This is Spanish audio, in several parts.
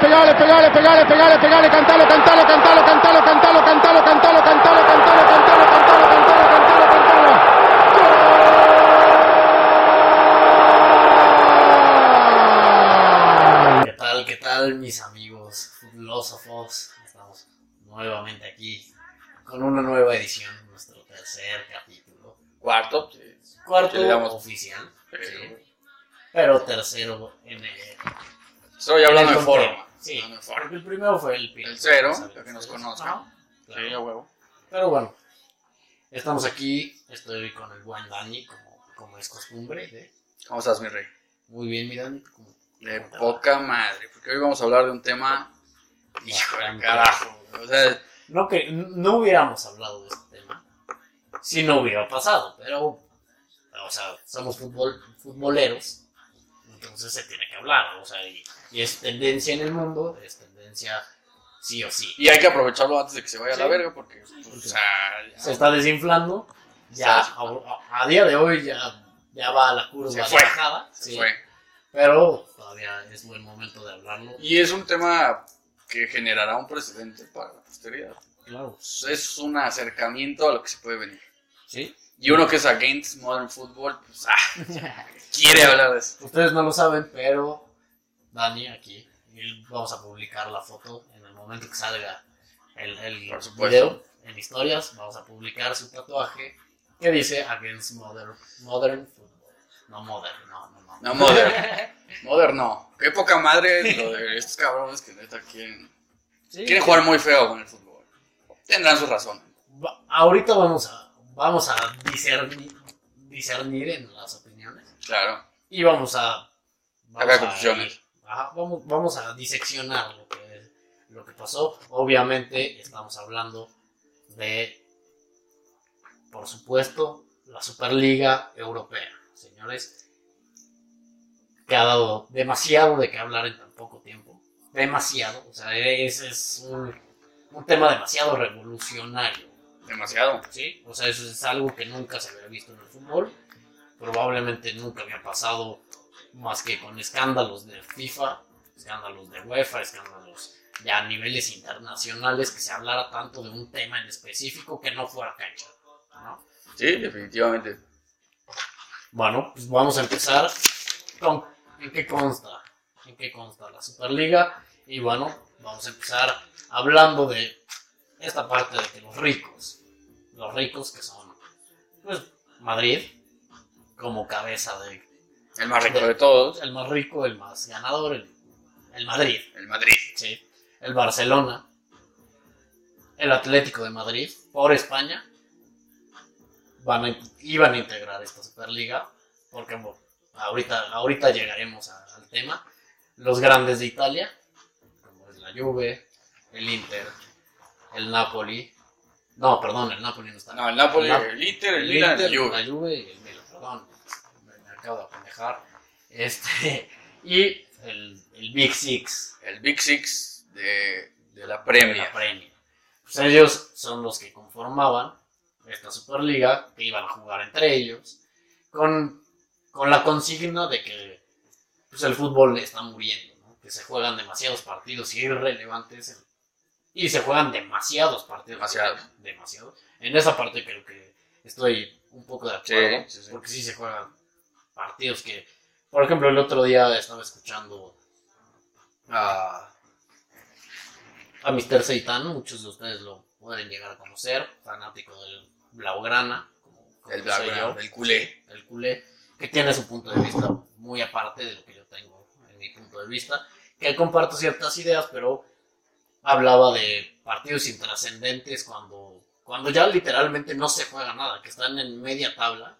pegale, pegale, pegale, pegale, pegale, pegale, cantalo, cantalo, cantalo, cantalo, cantalo, cantalo, cantalo, cantalo, cantalo, cantalo, cantalo, cantalo, cantalo, cantalo. ¿Qué tal, qué tal, mis amigos filósofos? Estamos nuevamente aquí con una nueva edición, nuestro tercer capítulo. Cuarto. Cuarto damos- oficial, Pero- tercero en el. Estoy hablando en forma. Sí, forma. porque el primero fue el. El cero, para que nos conozcan. Claro. Sí, a huevo. Pero bueno, estamos aquí. Estoy con el buen Dani, como, como es costumbre. ¿eh? ¿Cómo estás, mi rey? Muy bien, mi Dani. ¿cómo- De cómo te va? poca madre, porque hoy vamos a hablar de un tema. Hijo de carajo. O sea, No, que no hubiéramos hablado de este tema si no hubiera pasado, pero, o sea, somos fútbol, futboleros, entonces se tiene que hablar, o sea, y, y es tendencia en el mundo, es tendencia sí o sí. y hay que aprovecharlo antes de que se vaya a la Sí. verga, porque, pues, o sea, ya- Se está desinflando, ya Sí. a, a día de hoy ya, ya va a la curva Se fue. bajada, se sí, fue. pero todavía es buen momento de hablarlo. Y es un tema que generará un precedente para la posteridad. Claro, Es un acercamiento a lo que se puede venir. sí. Y uno que es against modern football, pues, ah, quiere hablar de eso. Ustedes no lo saben, pero Dani aquí, y vamos a publicar la foto en el momento que salga el, el Por video en historias, vamos a publicar su tatuaje que dice Against Modern, modern Football. No Modern, no, no, no. No, modern. Modern no. Qué poca madre lo de estos cabrones que neta quieren, Sí. quieren jugar muy feo con el fútbol. Tendrán su razón. Va- ahorita vamos a, vamos a discernir, discernir en las opiniones Claro. y vamos a... vamos a conclusiones. Ajá, vamos, vamos a diseccionar lo que, lo que pasó. Obviamente estamos hablando de, por supuesto, la Superliga Europea, señores, que ha dado demasiado de qué hablar en tan poco tiempo. Demasiado, o sea, es, es un, un tema demasiado revolucionario. Demasiado. ¿sí? O sea, eso es algo que nunca se había visto en el fútbol. Probablemente nunca había pasado más que con escándalos de FIFA, escándalos de UEFA, escándalos ya a niveles internacionales, que se hablara tanto de un tema en específico que no fuera cancha. ¿no? Sí, definitivamente. Bueno, pues vamos a empezar con en qué consta, en qué consta la Superliga. Y bueno, vamos a empezar hablando de esta parte de que los ricos, los ricos que son, pues, Madrid, como cabeza de El más rico de todos. el más rico, el más ganador, el, el Madrid, El Madrid. sí, el Barcelona, el Atlético de Madrid, por España, van a- iban a integrar esta Superliga, porque bueno, ahorita, ahorita llegaremos a- al tema. Los grandes de Italia, como es la Juve, el Inter, el Napoli, no, perdón, el Napoli no está. No, el Napoli, El Nap- el Inter, el el Milan, Inter, el Juve. la Juve y el Milan, perdón, acabo de apendejar. Este, y el, el Big Six El Big Six de, de la de Premier. la Premier. Pues ellos son los que conformaban esta Superliga, que iban a jugar entre ellos, con, con la consigna de que pues, el fútbol está muriendo, ¿no? que se juegan demasiados partidos irrelevantes y se juegan demasiados partidos. Demasiados. Demasiados. En esa parte creo que estoy un poco de acuerdo, Sí, sí, sí. porque sí se juegan partidos que, por ejemplo, el otro día estaba escuchando a, a Mr. Seitan, muchos de ustedes lo pueden llegar a conocer, fanático del Blaugrana, como, como El Blaugrana, el culé. el culé, que tiene su punto de vista muy aparte de lo que yo tengo en mi punto de vista, que comparto ciertas ideas, pero hablaba de partidos intrascendentes cuando, cuando ya literalmente no se juega nada, que están en media tabla,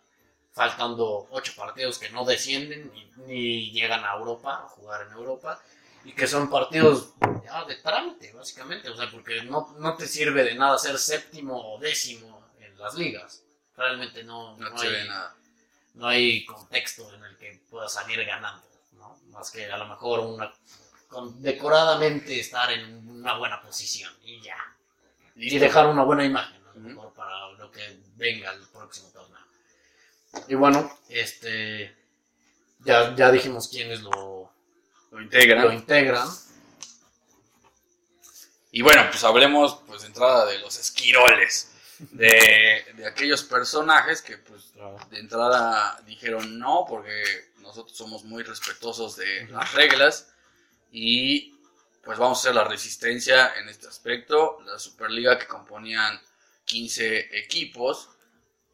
faltando ocho partidos que no descienden ni, ni llegan a Europa, a jugar en Europa, y que son partidos ya de trámite, básicamente, o sea, porque no, no te sirve de nada ser séptimo o décimo en las ligas. Realmente no, No no hay- nada. no hay contexto en el que pueda salir ganando, ¿no? Más que a lo mejor una con- decoradamente estar en una buena posición y ya. Y dejar una buena imagen, a lo mejor para lo que venga el próximo torneo. Y bueno, este ya, ya dijimos quiénes lo, Lo integran. lo integran. Y bueno, pues hablemos pues de entrada de los esquiroles, de, de aquellos personajes que pues de entrada dijeron no, porque nosotros somos muy respetuosos de las reglas y pues vamos a hacer la resistencia en este aspecto. La Superliga que componían 15 equipos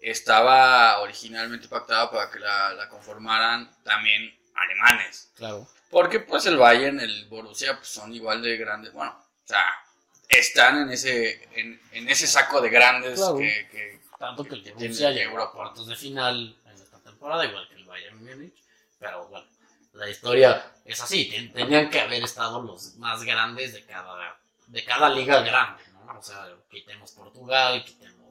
estaba originalmente pactada para que la, la conformaran también alemanes. Claro. Porque pues el Bayern, el Borussia, pues son igual de grandes. Bueno, o sea, están en ese, en, en ese saco de grandes Claro. que, que- Tanto que el que Borussia llegó a cuartos de final en esta temporada, igual que el Bayern Múnich. Pero bueno, la historia es así. ten- Tenían que haber estado los más grandes de cada, de cada liga grande, ¿no? O sea, quitemos Portugal, quitemos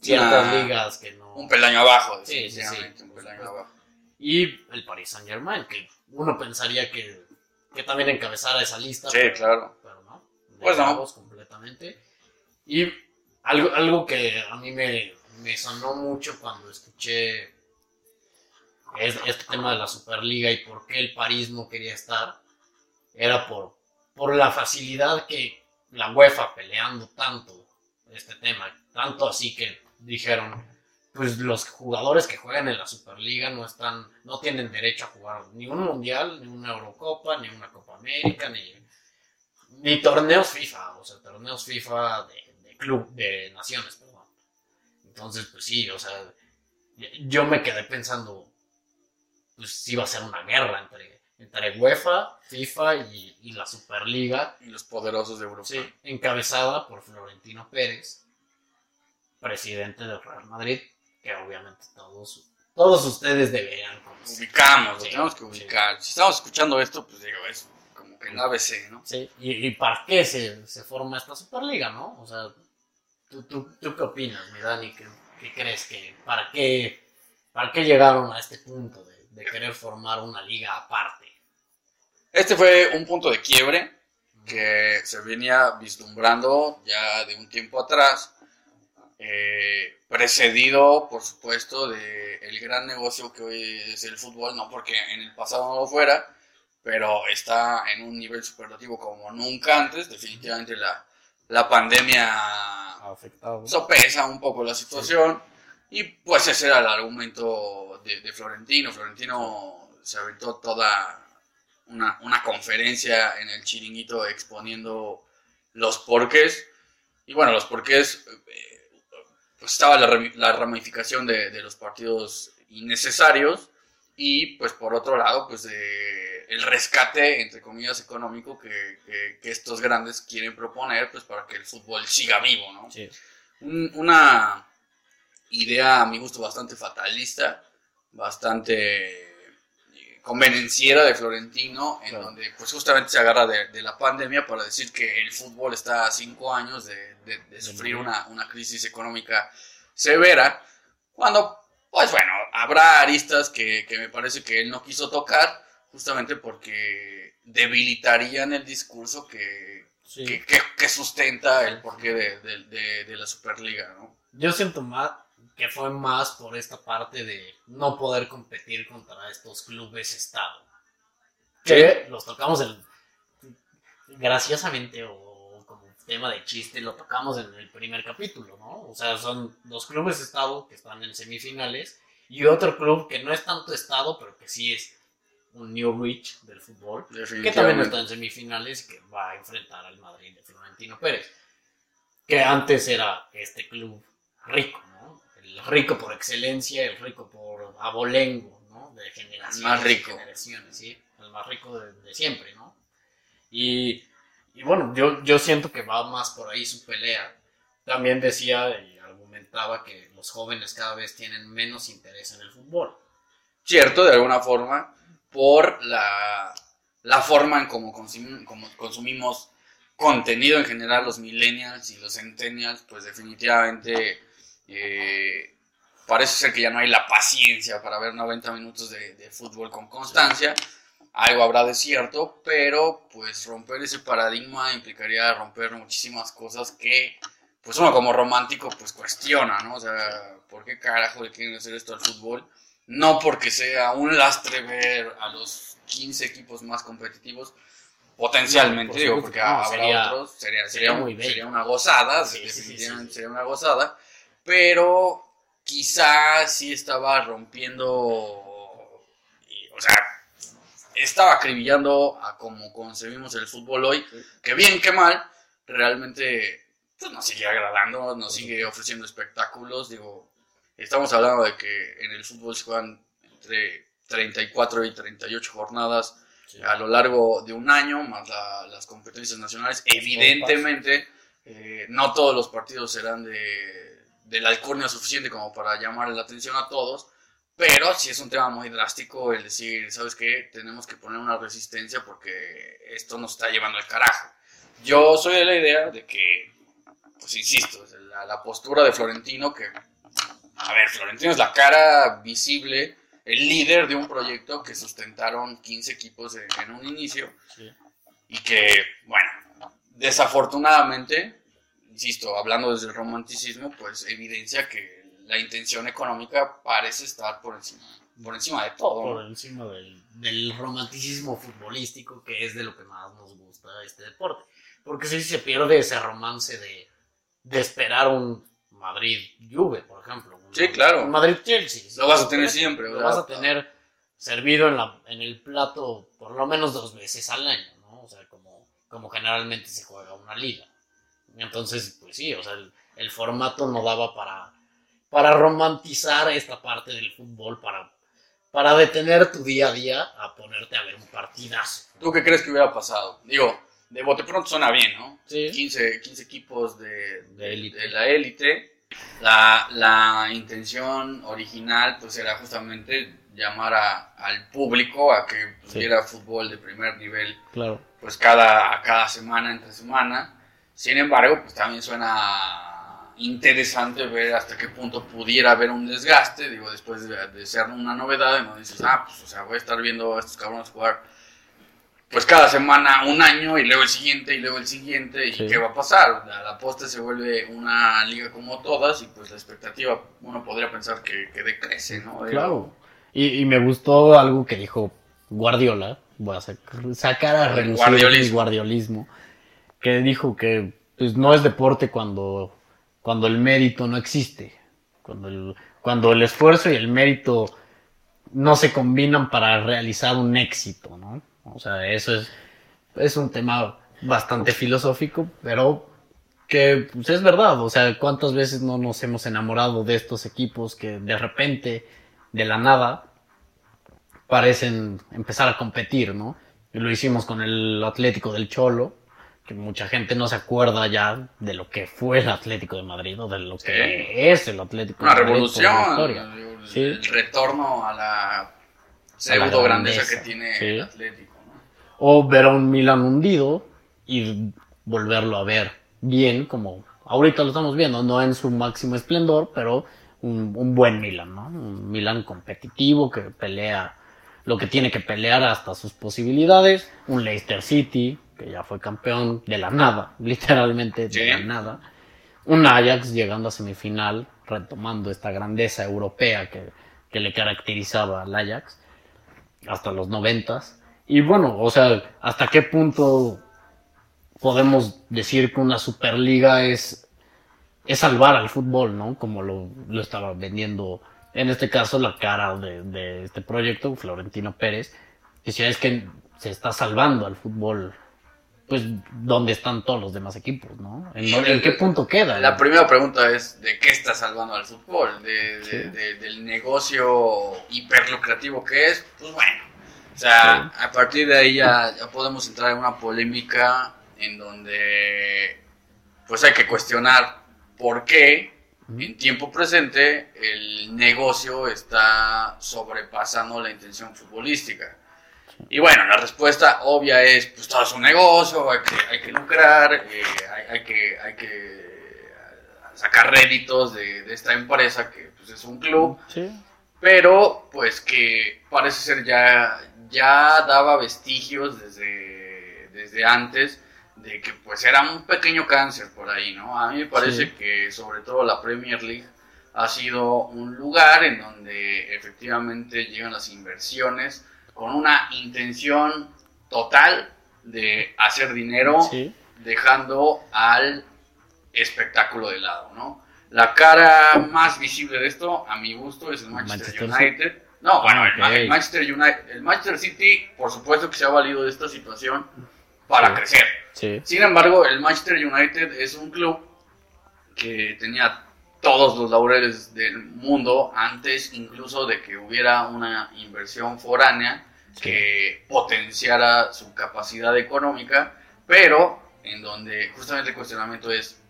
ciertas Una- ligas que no... un peldaño abajo, Sí, sí, sí, un peldaño abajo. Y el Paris Saint Germain, que uno pensaría que, que también encabezara esa lista. Sí, pero- claro. Pero no. Pues no. completamente. Y algo, algo que a mí me, me sonó mucho cuando escuché es- este tema de la Superliga y por qué el París no quería estar, era por, por la facilidad que la UEFA peleando tanto este tema, tanto así que dijeron, pues los jugadores que juegan en la Superliga no están, no tienen derecho a jugar ni un mundial, ni una Eurocopa, ni una Copa América, ni, ni torneos FIFA, o sea, torneos FIFA de, de club, de naciones, perdón. Entonces, pues sí, o sea, yo me quedé pensando, pues sí va a ser una guerra entre, entre UEFA, FIFA y, y la Superliga, Y los poderosos de Europa. sí, encabezada por Florentino Pérez, presidente del Real Madrid, que obviamente todos, todos ustedes deberían conocer. Ubicamos, lo tenemos que sí. ubicar. Si estamos escuchando esto, pues digo, es como que el ABC, ¿no? Sí, y, y para qué se, se forma esta Superliga, ¿no? O sea, ¿tú, tú, tú qué opinas, mi Dani? ¿Qué, qué crees que, para qué, para qué llegaron a este punto de, de querer formar una liga aparte? Este fue un punto de quiebre que se venía vislumbrando ya de un tiempo atrás, eh, precedido, por supuesto, de el gran negocio que hoy es el fútbol, no porque en el pasado no lo fuera, pero está en un nivel superlativo como nunca antes. Definitivamente la, la pandemia Afectado. sopesa un poco la situación. Y pues ese era el argumento de, de Florentino. Florentino se aventó toda una, una conferencia en el chiringuito exponiendo los porqués. Y bueno, los porqués, eh, pues estaba la, la ramificación de, de los partidos innecesarios y pues por otro lado, pues de el rescate, entre comillas, económico que, que- que estos grandes quieren proponer pues para que el fútbol siga vivo, ¿no? Sí, un- una idea a mi gusto bastante fatalista, bastante eh, convenenciera de Florentino, en Claro. donde pues justamente se agarra de, de la pandemia para decir que el fútbol está a cinco años de, de- de sufrir una, una crisis económica severa, cuando pues bueno, habrá aristas que, que me parece que él no quiso tocar, justamente porque debilitarían el discurso que, sí. que, que- que sustenta el porqué de, de- de- de la Superliga, ¿no? Yo siento más que fue más por esta parte de no poder competir contra estos clubes estado. Que los tocamos en, graciosamente o como tema de chiste, lo tocamos en el primer capítulo, ¿no? O sea, son dos clubes estado que están en semifinales y otro club que no es tanto estado, pero que sí es un New Rich del fútbol que también está en semifinales y que va a enfrentar al Madrid de Florentino Pérez. Que antes era este club rico. El rico por excelencia, el rico por abolengo, ¿no? De generaciones. Más rico. generaciones, sí. El más rico de, de siempre, ¿no? Y, y bueno, yo, yo siento que va más por ahí su pelea. También decía y argumentaba que los jóvenes cada vez tienen menos interés en el fútbol. Cierto, de alguna forma, por la, la forma en cómo consumimos, como consumimos contenido en general, los millennials y los centennials, pues definitivamente eh, parece ser que ya no hay la paciencia para ver 90 minutos de, de fútbol con constancia. Algo habrá de cierto, pero pues romper ese paradigma implicaría romper muchísimas cosas que pues uno como romántico pues cuestiona, ¿no? O sea, ¿por qué carajo le quieren hacer esto al fútbol? No porque sea un lastre ver a los 15 equipos más competitivos, potencialmente, Por digo, porque que no, habrá sería- otros, sería, sería, sería muy sería una gozada, Sí, sí, sí, definitivamente sí. sería una gozada, pero quizás sí estaba rompiendo, y, o sea, estaba acribillando a como concebimos el fútbol hoy, que bien que mal, realmente pues, nos sigue agradando, nos sigue ofreciendo espectáculos, digo, estamos hablando de que en el fútbol se juegan entre 34 y 38 jornadas Sí. a lo largo de un año, más la- las competencias nacionales. Evidentemente, eh, no todos los partidos serán de, de la alcurnia suficiente como para llamar la atención a todos, pero sí es un tema muy drástico el decir, ¿sabes qué? Tenemos que poner una resistencia porque esto nos está llevando al carajo. Yo soy de la idea de que, pues insisto, la, la postura de Florentino, que, a ver, Florentino es la cara visible el líder de un proyecto que sustentaron 15 equipos en, en un inicio Sí. y que, bueno, desafortunadamente, insisto, hablando desde el romanticismo, pues evidencia que la intención económica parece estar por encima, por encima de todo. ¿no? por encima del, del romanticismo futbolístico, que es de lo que más nos gusta este deporte. Porque si se pierde ese romance de, de esperar un Madrid-Juve, por ejemplo. un- Sí, claro. Un Madrid-Chelsea. Lo vas a tener siempre, Lo ¿verdad? vas a tener servido en, la, en el plato por lo menos dos veces al año, ¿no? O sea, como, como generalmente se juega una liga. Entonces, pues sí, o sea, el, el formato no daba para, para romantizar esta parte del fútbol, para, para detener tu día a día a ponerte a ver un partidazo. ¿Tú qué crees que hubiera pasado? Digo, de bote pronto suena bien, ¿no? Sí. 15, 15 equipos de, De élite. de la élite. La, la intención original pues era justamente llamar a- al público a que pues, Sí. viera fútbol de primer nivel Claro. pues cada, cada semana entre semana. Sin embargo, pues también suena interesante ver hasta qué punto pudiera haber un desgaste, digo, después de, de ser una novedad, no dices, ah, pues, o sea, voy a estar viendo a estos cabrones jugar, pues cada semana un año y luego el siguiente y luego el siguiente, y Sí. qué va a pasar. A la poste se vuelve una liga como todas y pues la expectativa, uno podría pensar que, que decrece, ¿no? Claro. Y, y me gustó algo que dijo Guardiola. Voy a sac- sacar a relucir Guardiolismo. guardiolismo. Que dijo que pues, no es deporte cuando, cuando el mérito no existe. Cuando el, cuando el esfuerzo y el mérito no se combinan para realizar un éxito, ¿no? O sea, eso es, es un tema bastante filosófico, pero que pues, es verdad. O sea, ¿cuántas veces no nos hemos enamorado de estos equipos que de repente, de la nada, parecen empezar a competir, ¿no? Lo hicimos con el Atlético del Cholo, que mucha gente no se acuerda ya de lo que fue el Atlético de Madrid o de lo que es el Atlético Una de Madrid por la revolución, historia. digo, Sí. el retorno a la pseudo grandeza que tiene sí. el Atlético, ¿no? O ver a un Milan hundido y volverlo a ver bien, como ahorita lo estamos viendo, no en su máximo esplendor, pero un, un buen Milan, ¿no? Un Milan competitivo que pelea lo que tiene que pelear hasta sus posibilidades. Un Leicester City, que ya fue campeón de la nada, literalmente de la nada. Un Ajax llegando a semifinal, retomando esta grandeza europea que, que le caracterizaba al Ajax hasta los noventas. Y bueno, o sea, ¿hasta qué punto podemos decir que una Superliga es, es salvar al fútbol, ¿no? Como lo, lo estaba vendiendo, en este caso, la cara de, de este proyecto, Florentino Pérez. Decía, es que se está salvando al fútbol. Pues, ¿dónde están todos los demás equipos, no? ¿En, qué punto queda? La primera pregunta es, ¿de qué está salvando al fútbol? ¿De, de- Sí. de- del negocio hiperlucrativo que es? Pues bueno, o sea, a partir de ahí ya, ya podemos entrar en una polémica en donde pues hay que cuestionar por qué en tiempo presente el negocio está sobrepasando la intención futbolística. Y bueno, la respuesta obvia es, pues todo es un negocio, hay que, hay que lucrar, eh, hay, hay que, hay que eh, sacar réditos de, de esta empresa que pues, es un club, Sí. pero pues que parece ser ya, ya daba vestigios desde, desde antes de que pues era un pequeño cáncer por ahí, ¿no? A mí me parece Sí. que sobre todo la Premier League ha sido un lugar en donde efectivamente llegan las inversiones con una intención total de hacer dinero Sí. dejando al espectáculo de lado, ¿no? La cara más visible de esto, a mi gusto, es el Manchester, Manchester United. No, bueno, el, Manchester United, el Manchester City, por supuesto que se ha valido de esta situación para Sí. crecer. Sí. Sin embargo, el Manchester United es un club que tenía todos los laureles del mundo antes incluso de que hubiera una inversión foránea que potenciara su capacidad económica, pero en donde justamente el cuestionamiento es,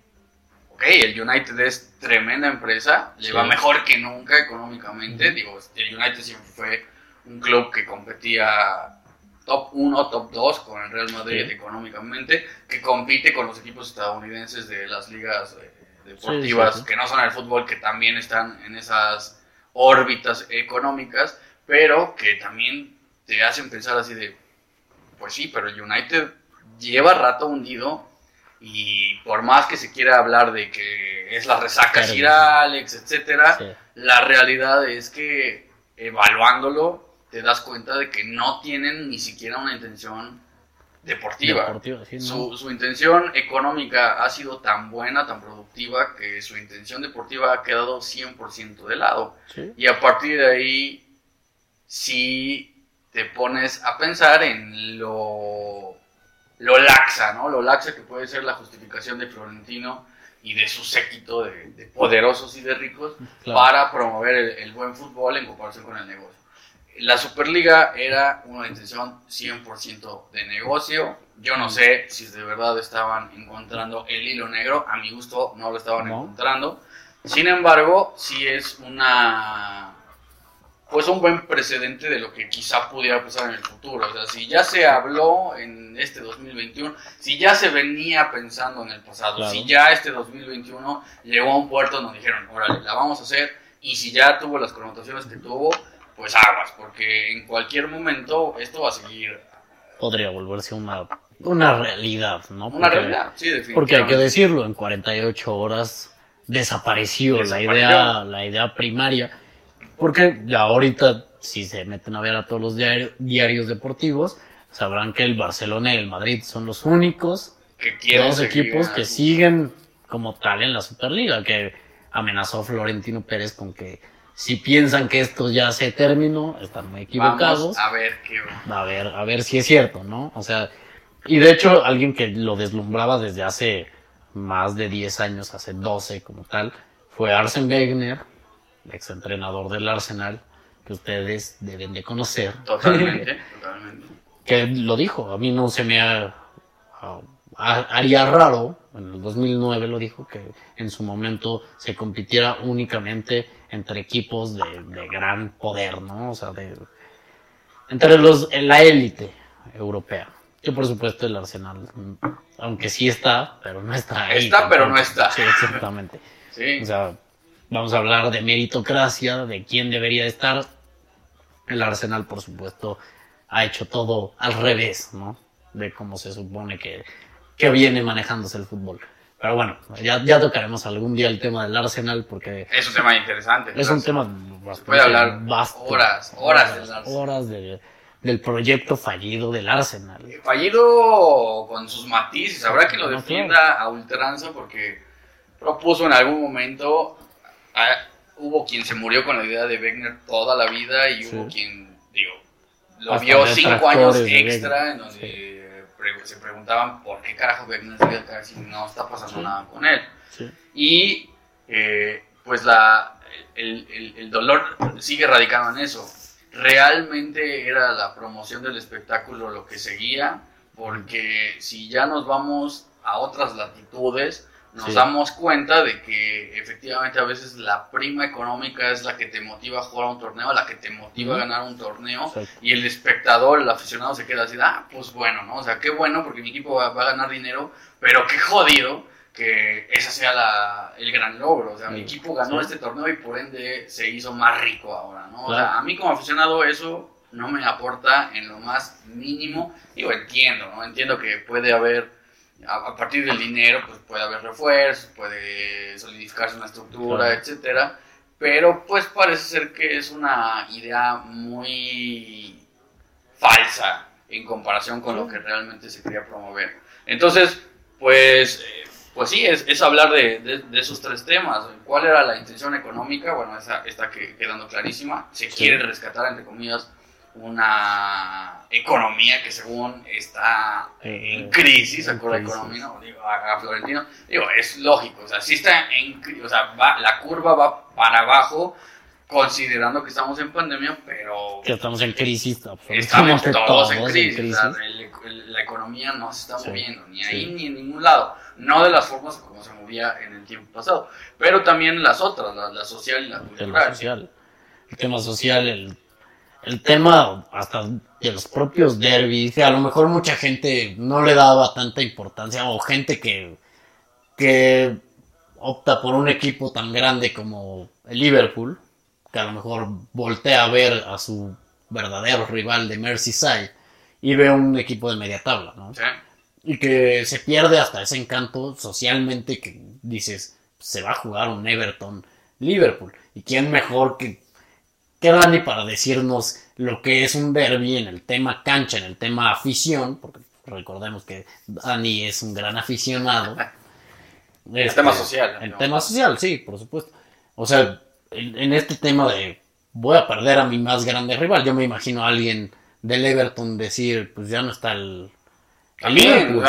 ok, el United es tremenda empresa, le Sí. va mejor que nunca económicamente, digo, el United siempre fue un club que competía top 1, top 2 con el Real Madrid Sí. económicamente, que compite con los equipos estadounidenses de las ligas eh, deportivas sí. que no son el fútbol, que también están en esas órbitas económicas, pero que también te hacen pensar así de, pues sí, pero el United lleva rato hundido y por más que se quiera hablar de que es la resaca Claro. Sir Alex, etcétera, Sí. la realidad es que evaluándolo te das cuenta de que no tienen ni siquiera una intención deportiva. Deportivo, sí, ¿no? Su, su intención económica ha sido tan buena, tan productiva, que su intención deportiva ha quedado 100% de lado. Sí. Y a partir de ahí, sí te pones a pensar en lo, lo laxa, ¿no? Lo laxa que puede ser la justificación de Florentino y de su séquito de, de poderosos y de ricos Claro. para promover el, el buen fútbol en comparación con el negocio. La Superliga era una intención 100% de negocio. Yo no sé si de verdad estaban encontrando el hilo negro. A mi gusto no lo estaban No. encontrando. Sin embargo, sí es una pues un buen precedente de lo que quizá pudiera pasar en el futuro. O sea, si ya se habló en este 2021, si ya se venía pensando en el pasado, Claro. si ya este 2021 llegó a un puerto donde dijeron, órale, la vamos a hacer, y si ya tuvo las connotaciones que tuvo, pues aguas, porque en cualquier momento esto va a seguir Podría volverse una, una realidad, ¿no? una realidad. Sí, definitivamente. Porque hay que decirlo, en 48 horas desapareció, la Desapareció. idea, la idea primaria. Porque ya ahorita, si se meten a ver a todos los diario- diarios deportivos, sabrán que el Barcelona y el Madrid son los únicos que dos equipos que siguen como tal en la Superliga, que amenazó Florentino Pérez con que si piensan que esto ya se terminó, están muy equivocados. Vamos a ver qué va. A ver, a ver si es cierto, ¿no? O sea, y de hecho, alguien que lo deslumbraba desde hace más de 10 años, hace 12 como tal, fue Arsen Wegener, exentrenador del Arsenal, que ustedes deben de conocer. Totalmente, totalmente. que lo dijo, a mí no se me ha- a- a- haría raro, en el 2009 lo dijo, que en su momento se compitiera únicamente entre equipos de, de gran poder, ¿no? O sea, de, entre los, en la élite europea. Que por supuesto el Arsenal, aunque sí está, pero no está ahí. Está, pero no está. Sí, exactamente. Sí. O sea, vamos a hablar de meritocracia, de quién debería estar. El Arsenal, por supuesto, ha hecho todo al revés, ¿no? De cómo se supone que, que viene manejándose el fútbol. Pero bueno, ya, ya tocaremos algún día el tema del Arsenal porque Es un tema interesante. es un tema bastante puede hablar vasto. horas, horas del Arsenal. horas de- del proyecto fallido del Arsenal. fallido con sus matices. Habrá quien lo defienda a ultranza porque propuso en algún momento. Ah, hubo quien se murió con la idea de Wegner toda la vida y Sí. hubo quien, digo, lo Hasta vio cinco años extra en donde pre- se preguntaban por qué carajo Wegner sigue acá si no está pasando Sí. nada con él. Y eh, pues la, el, el- el dolor sigue radicando en eso. Realmente era la promoción del espectáculo lo que seguía, porque si ya nos vamos a otras latitudes, nos Sí. damos cuenta de que efectivamente a veces la prima económica es la que te motiva a jugar a un torneo, la que te motiva a ganar un torneo, Exacto. y el espectador, el aficionado se queda así, ah, pues bueno, ¿no? O sea, qué bueno porque mi equipo va, va a ganar dinero, pero qué jodido que ese sea la- el gran logro. O sea, mi equipo ganó Sí. este torneo y por ende se hizo más rico ahora, ¿no? O sea, a mí como aficionado eso no me aporta en lo más mínimo. Digo, entiendo, ¿no? Entiendo que puede haber, a, partir del dinero, pues puede haber refuerzos, puede solidificarse una estructura, Claro. etcétera. Pero pues parece ser que es una idea muy falsa en comparación con lo que realmente se quería promover. Entonces, pues, eh, pues sí, es, es hablar de, de- de esos tres temas. ¿Cuál era la intención económica? Bueno, esa está que- quedando clarísima. Se quiere rescatar, entre comillas, una economía que según está en crisis, en crisis. economía, ¿no? Digo, a, Florentino, digo, es lógico, o sea, sí está en cri- o sea, va- la curva va para abajo, considerando que estamos en pandemia, pero Que estamos en crisis, estamos todos en crisis, o sea, el- el- la economía no se está Sí, moviendo, ni ahí sí. ni en ningún lado, no de las formas como se movía en el tiempo pasado, pero también las otras, la, la social y la el tema cultural. social. El tema social, el, el tema hasta de los propios derbis, que a lo mejor mucha gente no le daba tanta importancia, o gente que, que opta por un equipo tan grande como el Liverpool, que a lo mejor voltea a ver a su verdadero rival de Merseyside y ve un equipo de media tabla, ¿no? ¿sí? Y que se pierde hasta ese encanto socialmente que dices, se va a jugar un Everton Liverpool. ¿Y quién mejor que, que Dani para decirnos lo que es un derby en el tema cancha, en el tema afición? Porque recordemos que Dani es un gran aficionado. El tema social. El ¿no? tema social, sí, por supuesto. O sea, en, en este tema de voy a perder a mi más grande rival, yo me imagino a alguien del Everton decir, pues ya no está el... el También, Liverpool.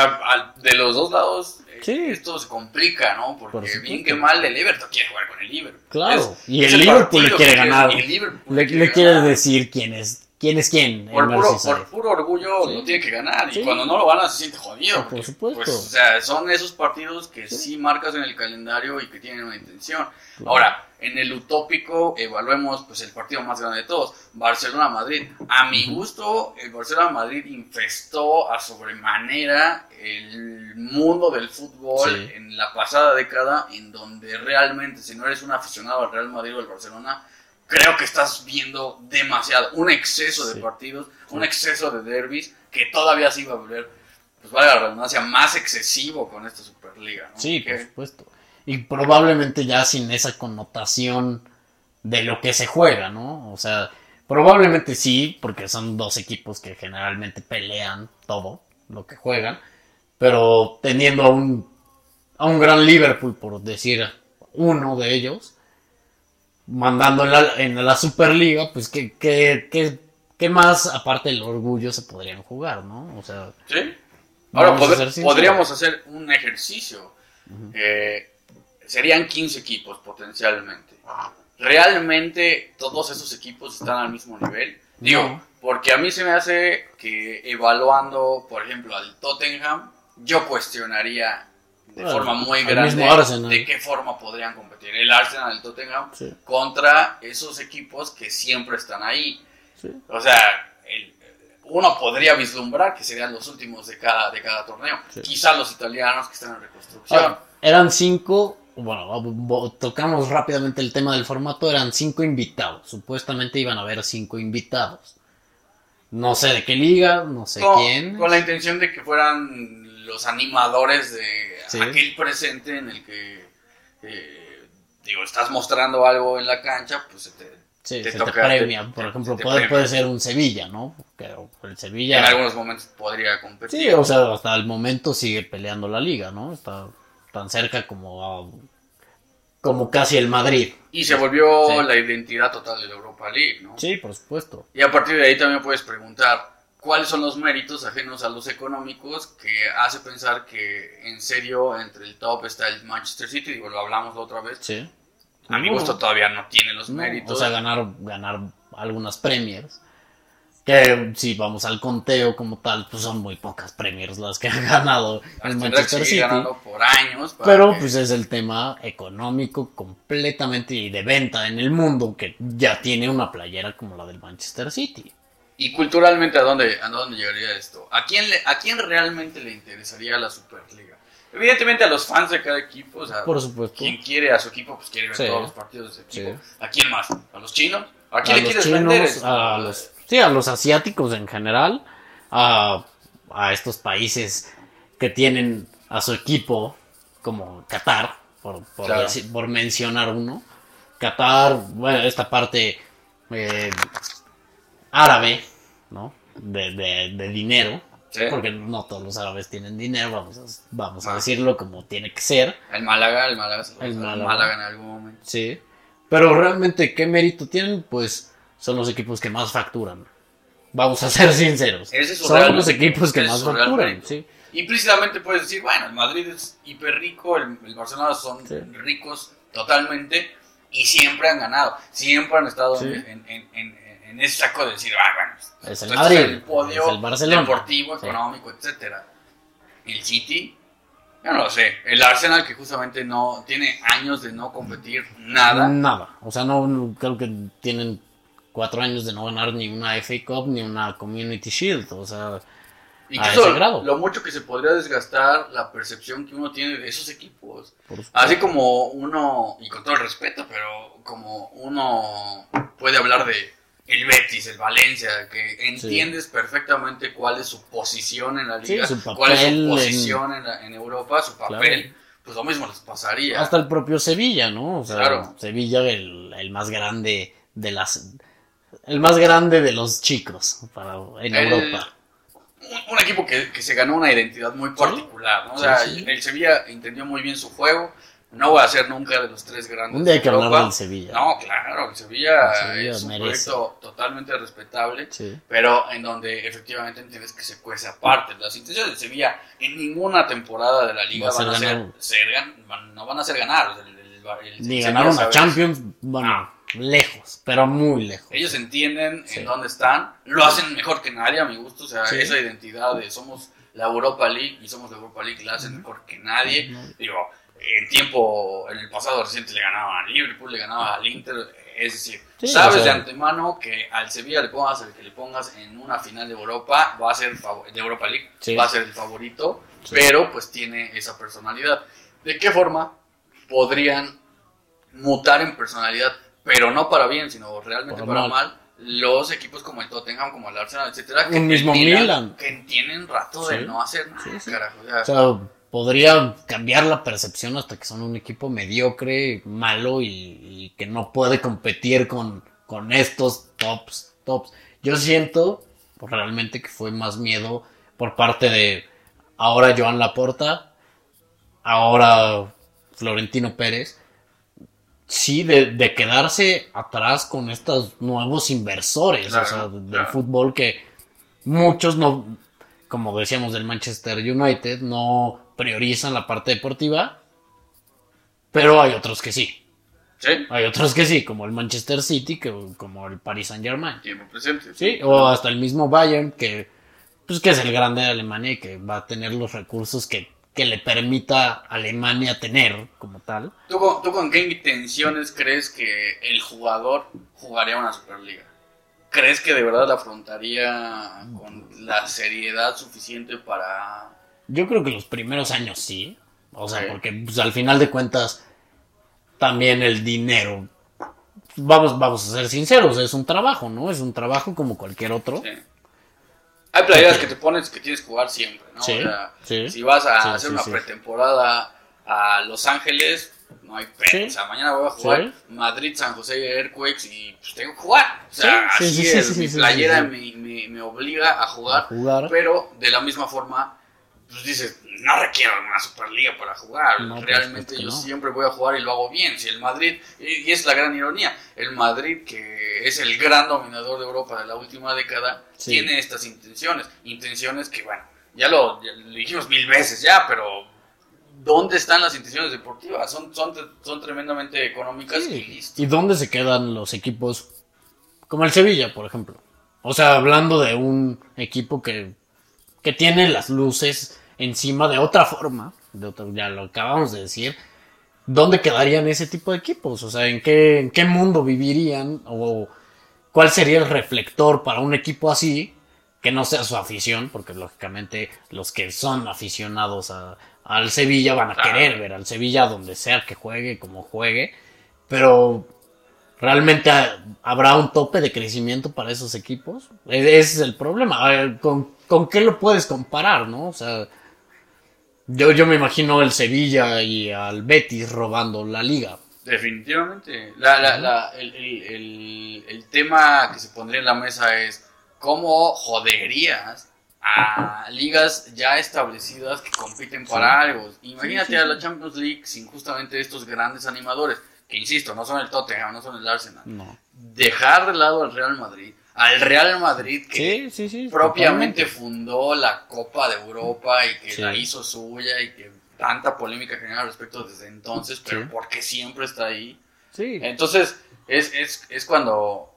de los dos lados, Sí. esto se complica, ¿no? Por Porque supuesto. bien que mal el Everton quiere jugar con el Liverpool. Claro, Es- y el Liverpool quiere ganar. el Liverpool Le, quiere le quiere ganar. decir quién es quién, es quién Por puro, por puro orgullo Sí. lo tiene que ganar. Sí. Y cuando no lo gana se siente jodido. Por porque, supuesto. Pues, o sea, son esos partidos que sí. marcas en el calendario y que tienen una intención. Claro. Ahora, en el utópico, evaluemos pues el partido más grande de todos, Barcelona-Madrid. A mi gusto, el Barcelona-Madrid infestó a sobremanera el mundo del fútbol Sí. en la pasada década, en donde realmente, si no eres un aficionado al Real Madrid o al Barcelona, creo que estás viendo demasiado, un exceso de Sí. partidos, un exceso de derbis, que todavía se iba a volver, pues vale la redundancia, más excesivo con esta Superliga. ¿no? Sí, por supuesto. Y probablemente ya sin esa connotación de lo que se juega, ¿no? O sea, probablemente sí, porque son dos equipos que generalmente pelean todo lo que juegan, pero teniendo a un, a un gran Liverpool, por decir uno de ellos, mandando en la, en la Superliga, pues ¿qué, qué, qué, qué más aparte del orgullo se podrían jugar, ¿no? O sea, ¿Sí? Ahora podríamos hacer un ejercicio. Eh, serían 15 equipos potencialmente. ¿Realmente todos esos equipos están al mismo nivel? Digo, No. porque a mí se me hace que evaluando, por ejemplo, al Tottenham, yo cuestionaría de Bueno, forma muy grande de qué forma podrían competir el Arsenal, el Tottenham, Sí. contra esos equipos que siempre están ahí. sí. O sea, el- uno podría vislumbrar que serían los últimos de cada, de cada torneo. Sí. Quizá los italianos que están en reconstrucción. Eran cinco, bueno, tocamos rápidamente el tema del formato, eran cinco invitados, supuestamente iban a haber cinco invitados. No sé de qué liga, no sé con, quién. con la intención de que fueran los animadores de Sí. aquel presente en el que, eh, digo, estás mostrando algo en la cancha, pues se te- Sí, te se toca- te premia, te- por ejemplo, puede, premia. puede ser un Sevilla, ¿no? Pero el Sevilla... en algunos momentos podría competir. Sí, o sea, hasta el momento sigue peleando la liga, ¿no? Está tan cerca como a- como casi el Madrid. y se volvió Sí. la identidad total de la Europa League, ¿no? Sí, por supuesto. Y a partir de ahí también puedes preguntar cuáles son los méritos ajenos a los económicos que hace pensar que en serio entre el top está el Manchester City, digo, lo hablamos la otra vez. Sí. A mi No, gusto todavía no tiene los no, méritos. O sea, ganar, ganar algunas premiers. Que si vamos al conteo como tal, pues son muy pocas premiers las que ha ganado el Manchester City. por años. Pero que- pues es el tema económico completamente y de venta en el mundo que ya tiene una playera como la del Manchester City. Y culturalmente, ¿a dónde, ¿a dónde llegaría esto? ¿A quién, le, ¿A quién realmente le interesaría la Superliga? Evidentemente a los fans de cada equipo, o sea, Por supuesto. quien quiere a su equipo, pues quiere ver Sí. todos los partidos de ese equipo. Sí. ¿A quién más? ¿A los chinos? ¿A a quién le los quieres chinos, vender a los, sí, a los asiáticos en general, a, a estos países que tienen a su equipo como Qatar, por, por, Claro. decir- por mencionar uno. Qatar, bueno, esta parte eh, árabe, ¿no? de, de- de dinero, Sí. porque no todos los árabes tienen dinero, vamos a, vamos a Ah. decirlo como tiene que ser, El Málaga, el Málaga, se El Málaga. Málaga en algún momento. sí. Pero realmente, ¿qué mérito tienen? Pues son los equipos que más facturan. Vamos a ser sinceros. Ese es su Son real- los equipos que más facturan, sí. Implícitamente puedes decir, bueno, el Madrid es hiper rico, el, el Barcelona son Sí. ricos totalmente y siempre han ganado, siempre han estado Sí. en, en- en- en ese saco de decir, ah, bueno, Es el Madrid, es el podio es el Barcelona. deportivo, Sí. económico, etcétera. El City, yo no lo sé, el Arsenal que justamente no tiene años de no competir nada, Nada. O sea, no, no- creo que tienen cuatro años de no ganar ni una FA Cup ni una Community Shield. O sea, incluso grado. lo mucho que se podría desgastar la percepción que uno tiene de esos equipos. Así como uno, y con todo el respeto, pero como uno puede hablar de el Betis, el Valencia, que entiendes perfectamente cuál es su posición en la Sí, liga, su cuál es papel su posición en, la- en Europa, su papel, Claro. pues lo mismo les pasaría. Hasta el propio Sevilla, ¿no? O sea, Claro. Sevilla, el, el más grande de las. El más grande de los chicos para, en El- Europa. un, un equipo que, que se ganó una identidad muy particular, ¿no? O sea, el Sevilla entendió muy bien su juego, no va a ser nunca de los tres grandes. Un día que hablar del Sevilla. No, claro, el Sevilla, El Sevilla es un merece. proyecto totalmente respetable. Sí. pero en donde efectivamente entiendes que se cuece aparte. Las intenciones de Sevilla en ninguna temporada de la liga Va a ser van a ser, van- no van a ser ganar. El- Ni ganar una ¿sabes? Champions, bueno, lejos, pero muy lejos. Ellos entienden Sí. en dónde están, lo hacen mejor que nadie a mi gusto, o sea, Sí. esa identidad de somos la Europa League y somos la Europa League la hacen mejor que nadie. Digo, en tiempo, en el pasado reciente le ganaban al Liverpool, le ganaban al Inter, es decir, Sí, sabes o sea- de antemano que al Sevilla le pongas el que le pongas en una final de Europa, va a ser de Europa League, Sí. va a ser el favorito, Sí. pero pues tiene esa personalidad. ¿De qué forma podrían mutar en personalidad, pero no para bien, sino realmente Para para mal. mal, los equipos como el Tottenham, como el Arsenal, etcétera, El mismo Milan. que tienen rato de no hacer nada, carajo, o sea, O sea, podría cambiar la percepción hasta que son un equipo mediocre, malo y, y que no puede competir con, con estos tops, tops. Yo siento pues, realmente que fue más miedo por parte de ahora Joan Laporta, ahora Florentino Pérez. Sí, de, de quedarse atrás con estos nuevos inversores, Claro, o sea, del claro. fútbol que muchos no, como decíamos del Manchester United, no priorizan la parte deportiva, pero hay otros que sí. sí, Hay otros que sí, como el Manchester City, que, como el Paris Saint Germain. tiempo presente. Sí, o hasta el mismo Bayern, que, pues, que es el grande de Alemania y que va a tener los recursos que, que le permita a Alemania tener como tal. ¿Tú, con, ¿Tú con qué intenciones crees que el jugador jugaría una Superliga? ¿Crees que de verdad la afrontaría con la seriedad suficiente para... Yo creo que los primeros años sí. O sea, Ok. porque pues, al final de cuentas, también el dinero. Vamos, vamos a ser sinceros, es un trabajo, ¿no? Es un trabajo como cualquier otro. Sí. Hay playeras que te pones que tienes que jugar siempre, ¿no? Sí, O sea, sí. si vas a Sí, hacer sí, una sí. pretemporada a Los Ángeles, no hay pedo. Sí. O sea, mañana voy a jugar Sí. Madrid, San José, Earthquakes y pues tengo que jugar. O sea, Sí, sí, así sí, sí, es. sí, Mi sí, playera sí, Me, me- me obliga a jugar, A jugar. pero de la misma forma, pues dices, no requiero una Superliga para jugar. No, por Realmente que yo no. siempre voy a jugar y lo hago bien. Si el Madrid, y, es la gran ironía, el Madrid que es el gran dominador de Europa de la última década, Sí. tiene estas intenciones. Intenciones que, bueno, ya lo, ya lo dijimos mil veces ya, pero ¿dónde están las intenciones deportivas? Son, son, son tremendamente económicas y listo. ¿Y dónde se quedan los equipos como el Sevilla, por ejemplo? O sea, hablando de un equipo que, que tiene las luces encima de otra forma, de ya lo acabamos de decir, ¿dónde quedarían ese tipo de equipos? O sea, ¿en qué, en qué mundo vivirían? ¿O cuál sería el reflector para un equipo así? Que no sea su afición, porque lógicamente los que son aficionados a- al Sevilla van a querer ver al Sevilla donde sea que juegue, como juegue, pero ¿realmente ha- habrá un tope de crecimiento para esos equipos? E- Ese es el problema. A ver, ¿Con, con qué lo puedes comparar, no? O sea, yo, yo me imagino el Sevilla y al Betis robando la liga. Definitivamente. La, la, la- el, el- el- el tema que se pondría en la mesa es cómo joderías a ligas ya establecidas que compiten para algo. Imagínate a la Champions League sin justamente estos grandes animadores, que insisto, no son el Tottenham, no son el Arsenal. No. Dejar de lado al Real Madrid, al Real Madrid que Sí, sí, sí. propiamente totalmente. fundó la Copa de Europa y que la hizo suya y que tanta polémica genera al respecto desde entonces, pero porque siempre está ahí. Sí. Entonces, es, es, es cuando,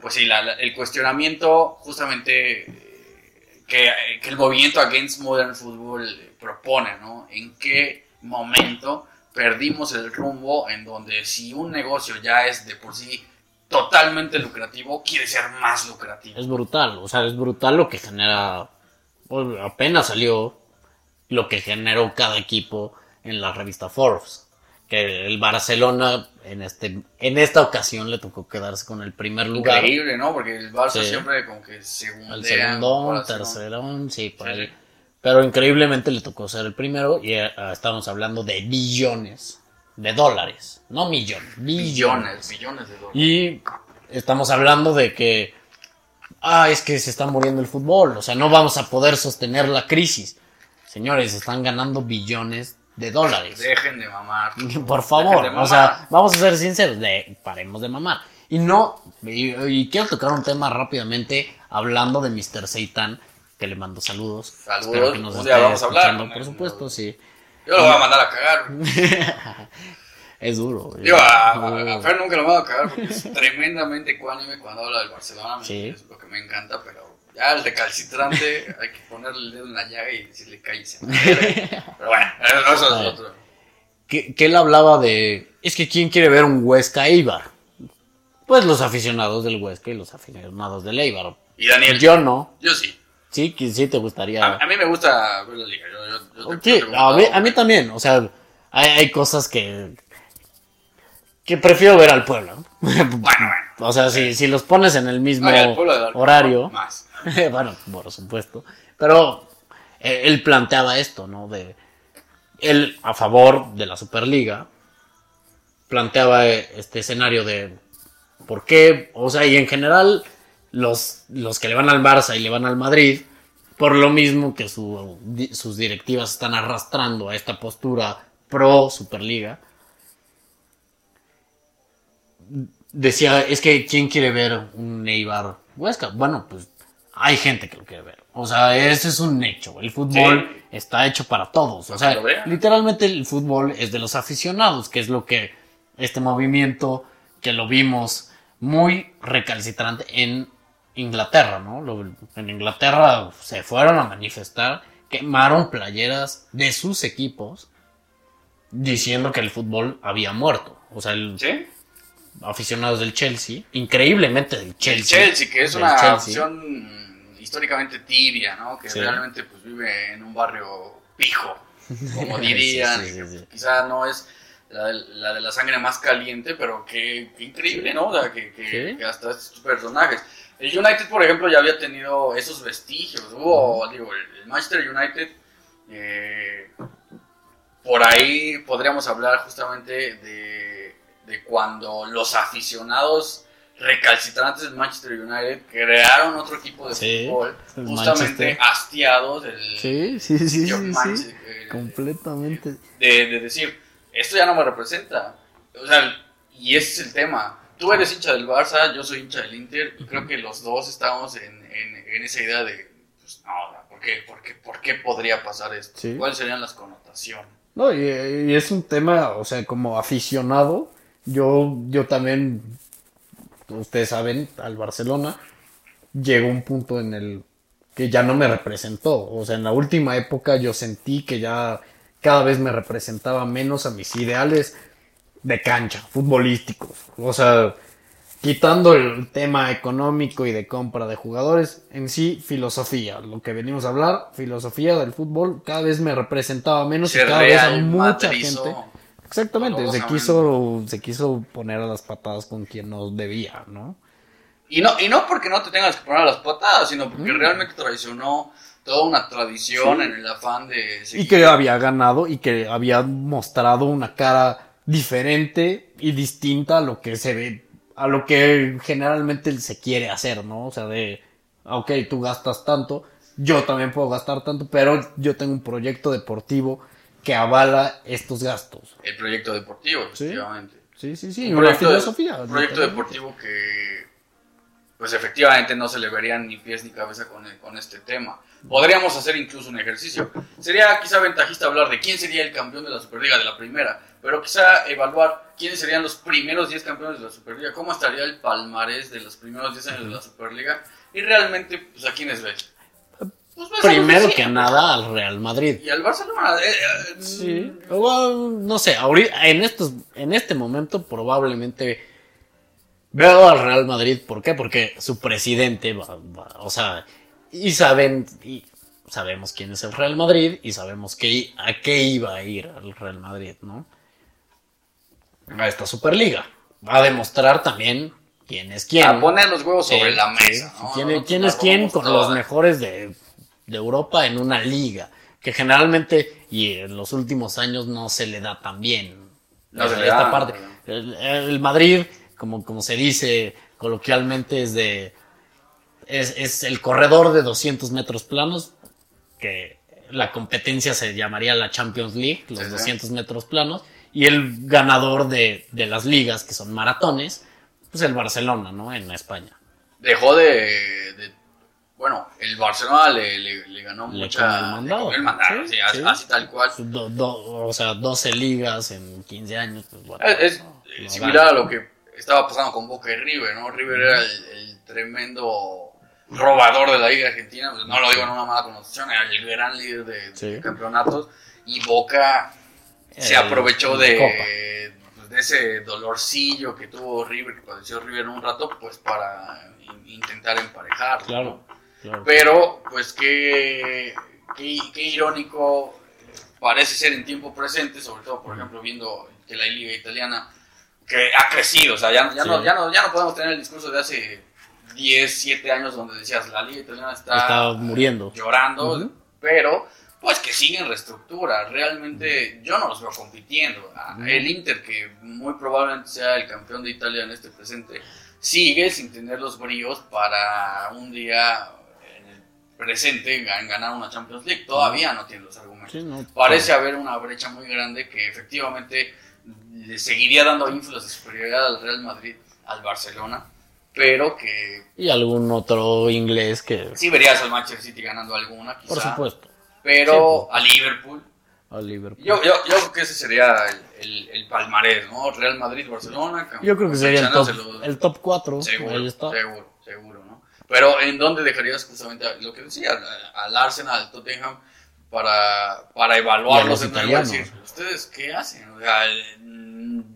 pues sí, la- la- el cuestionamiento justamente eh, que, que el movimiento Against Modern Football eh, propone, ¿no? ¿En qué momento perdimos el rumbo en donde si un negocio ya es de por sí totalmente lucrativo, quiere ser más lucrativo? Es brutal, o sea, es brutal lo que genera. o Apenas salió lo que generó cada equipo en la revista Forbes. Que el Barcelona en este en esta ocasión le tocó quedarse con el primer lugar. Increíble, ¿no? Porque el Barça Sí. siempre como que segundea. El segundón, tercerón, sí, por Sí, ahí. sí. Pero increíblemente le tocó ser el primero y eh, estamos hablando de billones de dólares, no millones, Billones, billones de dólares. Y estamos hablando de que, ah, es que se está muriendo el fútbol, o sea, no vamos a poder sostener la crisis. Señores, están ganando billones de dólares. Dejen de mamar. Por favor, o sea, vamos a ser sinceros, de, paremos de mamar. Y no, y, y quiero tocar un tema rápidamente, hablando de Mr. Seitan, que le mando saludos. Saludos, Espero que nos un esté día vamos a hablar escuchando, por supuesto, sí. Yo lo voy a mandar a cagar. Es duro. Digo, a, a- a Fer nunca lo mando a cagar porque es tremendamente cuánime cuando habla del Barcelona. Sí. Es lo que me encanta, pero ya el recalcitrante hay que ponerle el dedo en la llaga y decirle cállese. madre". Pero bueno, eso es ver. otro. que, que él hablaba de, es que ¿quién quiere ver un Huesca Eibar? Pues los aficionados del Huesca y los aficionados del Eibar. Y Daniel, Yo no. yo sí. Sí, que sí te gustaría. A, a mí me gusta ver la liga. Yo, yo, yo te- Sí, a mí, a mí también. O sea, hay, hay cosas que que prefiero ver al pueblo. Bueno, bueno. o sea, si, si los pones en el mismo Ay, horario, Más. bueno, por supuesto. Pero eh, él planteaba esto, ¿no? De él a favor de la Superliga planteaba eh, este escenario de por qué, o sea, y en general los, los que le van al Barça y le van al Madrid, por lo mismo que su- sus directivas están arrastrando a esta postura pro Superliga, decía, es que ¿quién quiere ver un Eibar Huesca? Bueno, pues hay gente que lo quiere ver. O sea, ese es un hecho. El fútbol Sí. está hecho para todos. O sea, literalmente el fútbol es de los aficionados, que es lo que este movimiento que lo vimos muy recalcitrante en Inglaterra, ¿no? En Inglaterra se fueron a manifestar, quemaron playeras de sus equipos diciendo que el fútbol había muerto. O sea, el, ¿Sí? aficionados del Chelsea, increíblemente del El Chelsea. Chelsea, que es una Chelsea. opción históricamente tibia, ¿no? Que Sí. realmente pues vive en un barrio pijo, como dirían. sí. Quizá no es la de, la de la sangre más caliente, pero qué, qué increíble, ¿no? O sea, que, que hasta estos personajes. El United, por ejemplo, ya había tenido esos vestigios. Hubo, digo, el, Manchester United, eh, por ahí podríamos hablar justamente de, de cuando los aficionados recalcitrantes del Manchester United crearon otro equipo de Sí, fútbol, justamente Manchester. hastiados del Sí, sí, sí, sí, sí. Eh, Completamente. de, de decir, esto ya no me representa. O sea, y ese es el tema. Tú eres hincha del Barça, yo soy hincha del Inter, y creo que los dos estamos en, en- en esa idea de, pues no, ¿por qué, por qué, por qué podría pasar esto? Sí. ¿Cuáles serían las connotaciones? No, y, y es un tema, o sea, como aficionado, yo, yo también, ustedes saben, al Barcelona, llegó un punto en el que ya no me representó. O sea, en la última época yo sentí que ya cada vez me representaba menos a mis ideales de cancha, futbolísticos. O sea, quitando el tema económico y de compra de jugadores, en sí, filosofía, lo que venimos a hablar, filosofía del fútbol, cada vez me representaba menos y cada vez a mucha gente. Exactamente, se quiso, se quiso poner a las patadas con quien no debía, ¿no? Y no, y no porque no te tengas que poner a las patadas, sino Mm. porque realmente traicionó toda una tradición en el afán de Y que había ganado y que había mostrado una cara diferente y distinta a lo que se ve, a lo que generalmente se quiere hacer, ¿no? O sea, de ok, tú gastas tanto, yo también puedo gastar tanto, pero yo tengo un proyecto deportivo que avala estos gastos. El proyecto deportivo, efectivamente. Sí, sí, sí, Un una proyecto, filosofía. un proyecto deportivo que, pues efectivamente no se le verían ni pies ni cabeza con, el- con este tema. Podríamos hacer incluso un ejercicio. Sería quizá ventajista hablar de quién sería el campeón de la Superliga de la primera, pero quizá evaluar quiénes serían los primeros 10 campeones de la Superliga, cómo estaría el palmarés de los primeros 10 años de la Superliga y realmente, pues a quiénes ves. Pues, de Primero que nada al Real Madrid. Y al Barcelona. eh, eh, Sí. Bueno, no sé, ahorita, en, estos, en este momento probablemente veo al Real Madrid. ¿Por qué? Porque su presidente, va- va- o sea, y saben, y sabemos quién es el Real Madrid y sabemos que, a qué iba a ir el Real Madrid, ¿no? A esta Superliga. Va a demostrar también quién es quién. A poner los huevos sobre la sí, mesa. ¿Quién, la es quién con toda. los mejores de, de Europa en una liga? Que generalmente y en los últimos años no se le da tan bien. No se le Esta da, parte. El, el Madrid, como, como se dice coloquialmente, es de. Es, es el corredor de 200 metros planos, que la competencia se llamaría la Champions League, los Sí, sí. 200 metros planos, y el ganador de, de las ligas, que son maratones, pues el Barcelona, ¿no? En España. dejó de, de- bueno el Barcelona le, le- le ganó Le mucha el mandado. el mandado, Sí, sí, así, sí. así tal cual Do- do- o sea, 12 ligas en 15 años. Pues, bueno, es, es no, no similar a lo que estaba pasando con Boca y River no River era el, el tremendo robador de la liga argentina pues, no lo digo en una mala connotación era el gran líder de, de campeonatos y Boca se aprovechó de, de ese dolorcillo que tuvo River que padeció River un rato pues para in- intentar emparejar Claro, claro. Pero, pues qué, qué, qué irónico parece ser en tiempo presente, sobre todo, por ejemplo, viendo que la liga italiana que ha crecido, o sea, ya, ya, no, ya, no, ya no podemos tener el discurso de hace 10, 7 años donde decías la liga italiana está, Está muriendo. llorando, pero pues que siguen reestructura, realmente yo no los veo compitiendo. El Inter, que muy probablemente sea el campeón de Italia en este presente, sigue sin tener los bríos para un día en el presente gan- ganar una Champions League. Todavía no tiene los argumentos. Sí, no, Parece haber una brecha muy grande que efectivamente le seguiría dando ínfulas de superioridad al Real Madrid, al Barcelona, pero que Y algún otro inglés que, sí verías al Manchester City ganando alguna, quizá, por supuesto, pero Sí, pues. a Liverpool. a Liverpool. Yo, yo, yo creo que ese sería el, el, el palmarés, ¿no? Real Madrid, Barcelona. Yo creo que sería el top, los- el top 4. Seguro, Ahí está. seguro, seguro, ¿no? Pero ¿en dónde dejarías justamente lo que decía, al Arsenal, al Tottenham, para, para evaluarlos Y a los de nuevo y italianos. decir, ¿ustedes qué hacen? O sea, mm,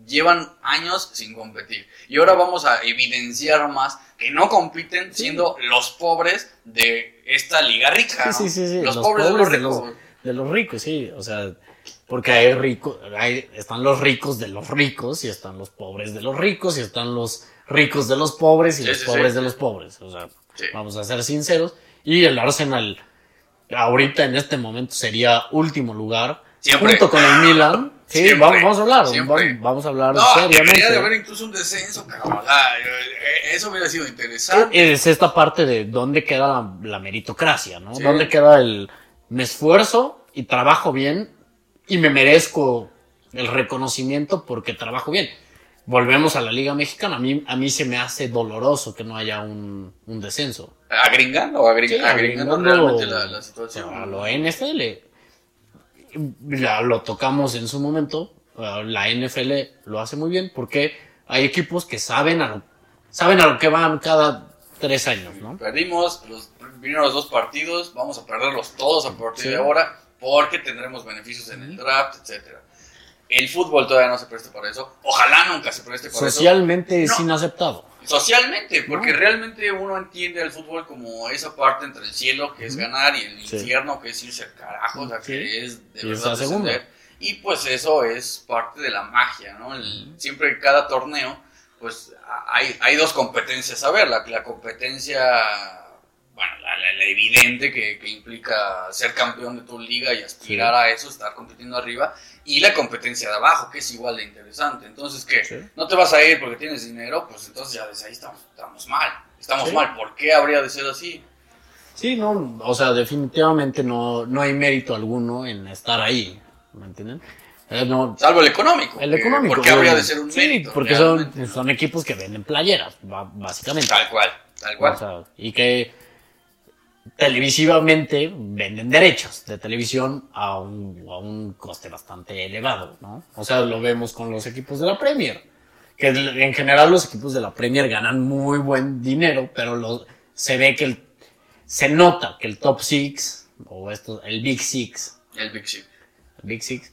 llevan años sin competir. Y ahora vamos a evidenciar más que no compiten siendo los pobres de esta liga rica, Sí, ¿no? sí, sí, sí, Los, los pobres, pobres de los ricos. De los ricos, sí. O sea, porque hay ricos, hay, están los ricos de los ricos y están los pobres de los ricos y están los ricos de los pobres y Sí, los sí, pobres sí. de los pobres. O sea, vamos a ser sinceros. Y el Arsenal, ahorita en este momento sería último lugar. Siempre. Junto con el Milan. Sí, Siempre. vamos, vamos a hablar. Siempre. Vamos, a hablar No, seriamente. debería de haber incluso un descenso, cabrón. Eh, eso hubiera sido interesante. Es esta parte de dónde queda la, la meritocracia, ¿no? Sí. Dónde queda el me esfuerzo y trabajo bien y me merezco el reconocimiento porque trabajo bien. Volvemos a la Liga Mexicana. A mí, a mí se me hace doloroso que no haya un, un descenso. Agringando, agring- Sí, agringando agregando realmente la, la situación. A lo NFL. Ya lo tocamos en su momento. uh, La NFL lo hace muy bien porque hay equipos que saben a lo, saben a lo que van cada tres años, ¿no? Perdimos los primeros dos partidos, vamos a perderlos todos a partir Sí. de ahora porque tendremos beneficios en el draft, etcétera. El fútbol todavía no se presta para eso. Ojalá nunca se preste para eso. Socialmente es No. inaceptado. Socialmente, porque No. realmente uno entiende al fútbol como esa parte entre el cielo, que es ganar, y el Sí. infierno, que es irse al carajo, o sea, Sí. que es de Y verdad descender. Y pues eso es parte de la magia, ¿no? El- siempre en cada torneo, pues hay, hay dos competencias a ver. La, la competencia, bueno, la, la- la evidente que, que implica ser campeón de tu liga y aspirar Sí. a eso, estar compitiendo arriba. Y la competencia de abajo, que es igual de interesante. Entonces, ¿qué? Sí. No te vas a ir porque tienes dinero, pues entonces ya desde ahí estamos, estamos mal. Estamos Sí. mal. ¿Por qué habría de ser así? Sí, no, o sea, definitivamente no, no hay mérito alguno en estar ahí, ¿me entienden? Eh, no, Salvo el económico. el que- económico. ¿Por qué habría de ser un Sí, mérito? porque son, son equipos que venden playeras, básicamente. Tal cual, tal cual. O sea, y que televisivamente venden derechos de televisión a un, a un coste bastante elevado, ¿no? O sea, lo vemos con los equipos de la Premier, que en general los equipos de la Premier ganan muy buen dinero, pero se ve que el, se nota que el top six, o esto, el Big Six, El Big Six. el Big Six,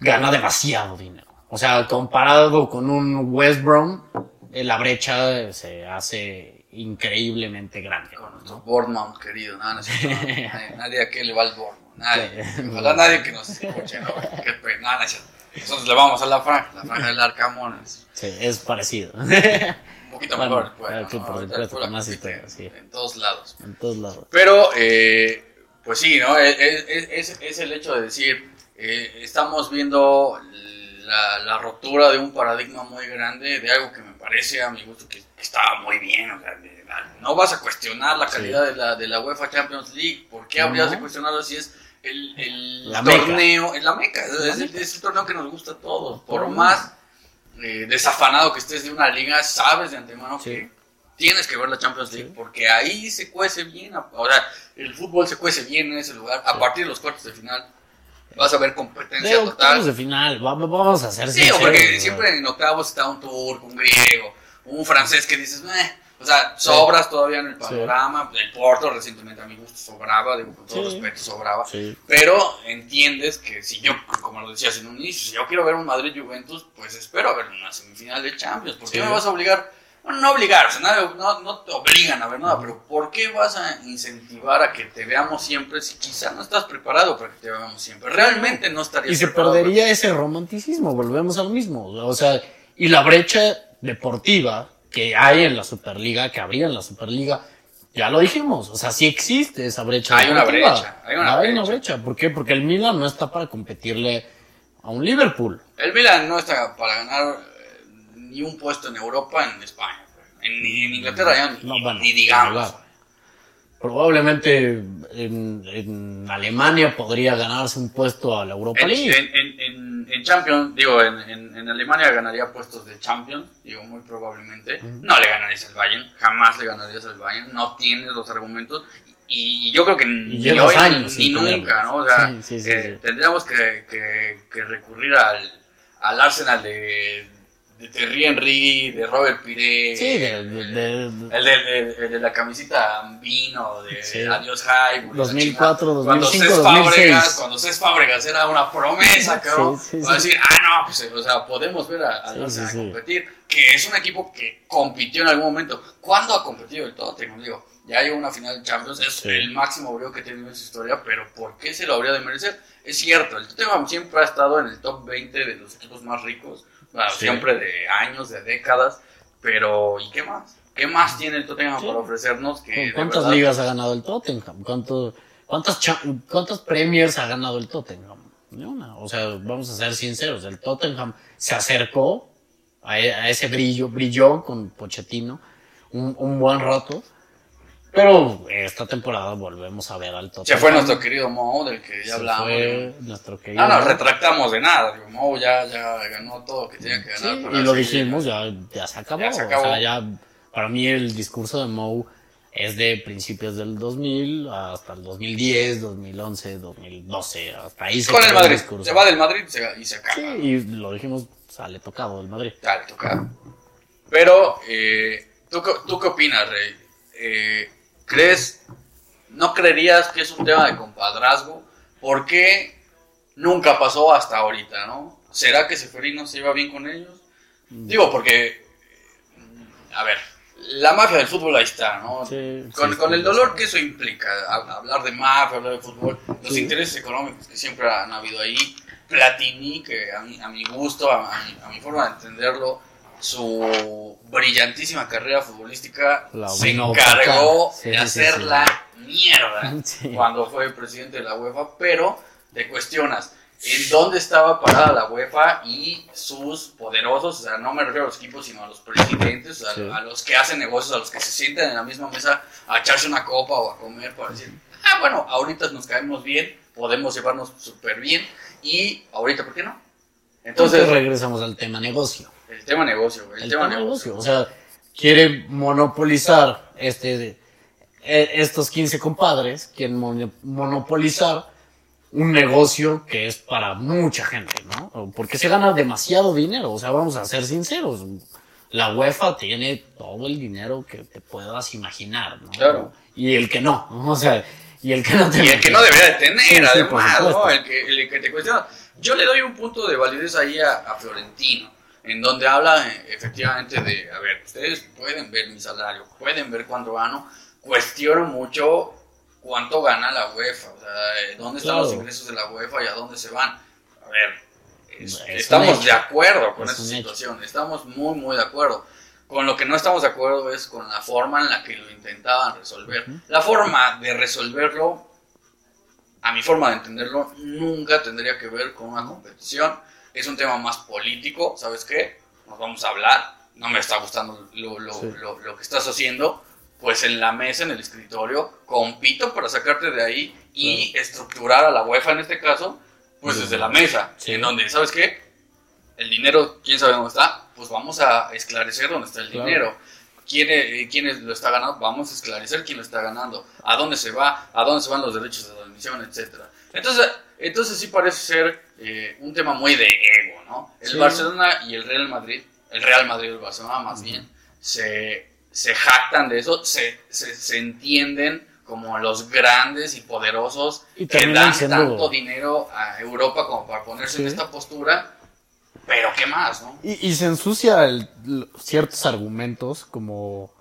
gana demasiado dinero. O sea, comparado con un West Brom, eh, la brecha se hace increíblemente grande. Con nuestro. Bournemouth querido. No, no, nadie, nadie aquí le va al Bournemouth. Nadie. Ojalá nadie que nos escuche. ¿no? Qué pena. Nosotros le vamos a la franja. La franja del Arcamón Sí, es parecido. un poquito Bueno, mejor. Bueno, que ¿no? por supuesto, más historia, sí. En todos lados. en todos lados. Pero, eh, pues sí, ¿no? Es, es- es- es el hecho de decir, eh, estamos viendo la, la rotura de un paradigma muy grande, de algo que me parece a mi gusto que, que estaba muy bien. O sea, de- no vas a cuestionar la calidad de, la, de la UEFA Champions League. ¿Por qué habrías No. de cuestionarlo si es el, el La torneo, es la meca, es, el- meca. es el torneo que nos gusta a todos? Por más eh, desafanado que estés de una liga, sabes de antemano Sí. que tienes que ver la Champions League porque ahí se cuece bien. O sea, el fútbol se cuece bien en ese lugar. A Sí. partir de los cuartos de final vas a ver competencia De total. de final, va- vamos a hacer Sí, porque siempre en octavos está un turco, un griego, un francés que dices, "Meh". o sea, sobras todavía en el panorama. El Porto recientemente a mi gusto sobraba, digo, con todo Sí. respeto, sobraba. Sí, Pero entiendes que si yo, como lo decías en un inicio, si yo quiero ver un Madrid-Juventus, pues espero ver una semifinal de Champions. ¿Por qué Sí. me vas a obligar? Bueno, no obligar, o sea, nadie- no, no te obligan a ver nada, pero ¿por qué vas a incentivar a que te veamos siempre si quizá no estás preparado para que te veamos siempre? Realmente no estarías Y se perdería ese romanticismo, volvemos al mismo. O sea, y la brecha deportiva que hay en la Superliga, que habría en la Superliga, ya lo dijimos, o sea, sí existe esa brecha. Hay una deportiva. brecha, hay una brecha. brecha. ¿Por qué? Porque el Milan no está para competirle a un Liverpool. El Milan no está para ganar ni un puesto en Europa, en España. En, ni en Inglaterra ya ni, No, bueno, ni digamos. Probablemente en, en Alemania podría ganarse un puesto a la Europa En, League. en, en, Champions, digo, en, Alemania ganaría puestos de Champions, digo, muy probablemente. No le ganarías al Bayern, jamás le ganarías al Bayern, no tienes los argumentos. Y, y yo creo que ni hoy años ni nunca. ¿no? O sea, Sí, sí, sí, eh, tendríamos que, que, que recurrir al, al Arsenal de, de Thierry Henry, de Robert Piré. Sí, de, de- de- El de, de- el de la camisita vino, de Sí. Adiós High. 2004, Cuando 2005, Cés 2006. Fábregas, cuando Cés Fábregas era una promesa, cabrón. Sí, sí, a sí. decir, ah, no, pues, o sea, podemos ver a, a sí. competir. Que es un equipo que compitió en algún momento. ¿Cuándo ha competido el Tottenham? Digo, ya llegó a una final de Champions, es el máximo brillo que tenido en su historia, pero ¿por qué se lo habría de merecer? Es cierto, el Tottenham siempre ha estado en el top 20 de los equipos más ricos, bueno, Sí. siempre de años, de décadas, pero ¿y qué más? ¿Qué más tiene el Tottenham Sí. para ofrecernos que ¿Cuántas verdad- ligas ha ganado el Tottenham? ¿Cuánto, cuántas, cha- ¿Cuántas Premiers ha ganado el Tottenham? Ni una. O sea, vamos a ser sinceros. El Tottenham se acercó a, e- a ese brillo, brilló con Pochettino un, un buen rato. Pero esta temporada volvemos a ver al Tottenham. Se fue nuestro querido Mo, del que ya hablamos. nuestro querido. No nos retractamos de nada. Mo ya, ya ganó todo lo que tenía que ganar. y lo dijimos, ya, ya se acabó. Ya se acabó. O sea, ya, para mí el discurso de Moe es de principios del 2000 hasta el 2010, 2011, 2012, hasta ahí se Con el Madrid. Se va del Madrid y se, acaba. Sí, y lo dijimos, sale tocado del Madrid. Ya le toca. Pero, eh, ¿tú, qué- ¿tú qué opinas, Rey? Eh, ¿Crees, no creerías que es un tema de compadrazgo? ¿Por qué nunca pasó hasta ahorita, no? ¿Será que Seferino se iba bien con ellos? Digo, porque, mm, a ver, la mafia del fútbol ahí está, ¿no? Sí, con, sí, con el dolor que eso implica, hab- hablar de mafia, hablar de fútbol, los Sí. intereses económicos que siempre han habido ahí, Platini, que a mi, a mi gusto, a, a mi, a mi forma de entenderlo, su brillantísima carrera futbolística La se encargó. Sí, de sí, hacer sí, sí. la mierda cuando fue presidente de la UEFA, pero te cuestionas, en dónde estaba parada la UEFA y sus poderosos, o sea, no me refiero a los equipos, sino a los presidentes, a los que hacen negocios, a los que se sientan en la misma mesa a echarse una copa o a comer para decir, ah, bueno, ahorita nos caemos bien, podemos llevarnos súper bien y ahorita, ¿por qué no? Entonces Entonces, regresamos al tema negocio. El tema negocio, güey, el, El tema, tema negocio. negocio. O sea, quiere monopolizar este, eh, estos 15 compadres, quieren mono- monopolizar un negocio que es para mucha gente, ¿no? Porque se gana demasiado dinero, o sea, vamos a ser sinceros. La UEFA tiene todo el dinero que te puedas imaginar, ¿no? Claro. Y el que no, ¿no? o sea, y el que no te Y el que no debería de tener, Sí, además. El que, el que te cuestiona. Yo le doy un punto de validez ahí a, a Florentino, en donde habla eh, efectivamente de, a ver, ustedes pueden ver mi salario, pueden ver cuánto gano, cuestiono mucho cuánto gana la UEFA, o sea, eh, dónde están Claro. los ingresos de la UEFA y a dónde se van. A ver, es- Es estamos de acuerdo con Es esa un hecho. situación, estamos muy, muy de acuerdo. Con lo que no estamos de acuerdo es con la forma en la que lo intentaban resolver. La forma de resolverlo, a mi forma de entenderlo, nunca tendría que ver con una competición. Es un tema más político, ¿sabes qué? Nos vamos a hablar, no me está gustando lo, lo- Sí. lo- lo que estás haciendo, pues en la mesa, en el escritorio, compito para sacarte de ahí y estructurar a la UEFA en este caso, pues Sí. desde la mesa, Sí. en donde, ¿sabes qué? El dinero, ¿quién sabe dónde está? Pues vamos a esclarecer dónde está el Claro. dinero. ¿Quién, eh, quién lo está ganando? Vamos a esclarecer quién lo está ganando. ¿A dónde se va? ¿A dónde se van los derechos de transmisión? Etcétera. Entonces, entonces sí parece ser eh, un tema muy de ego, ¿no? El Sí. Barcelona y el Real Madrid, el Real Madrid y el Barcelona más bien, se, se jactan de eso, se, se, se entienden como los grandes y poderosos Y que dan tanto dinero a Europa como para ponerse en esta postura. Pero ¿qué más, no? Y, y se ensucia el- ciertos argumentos como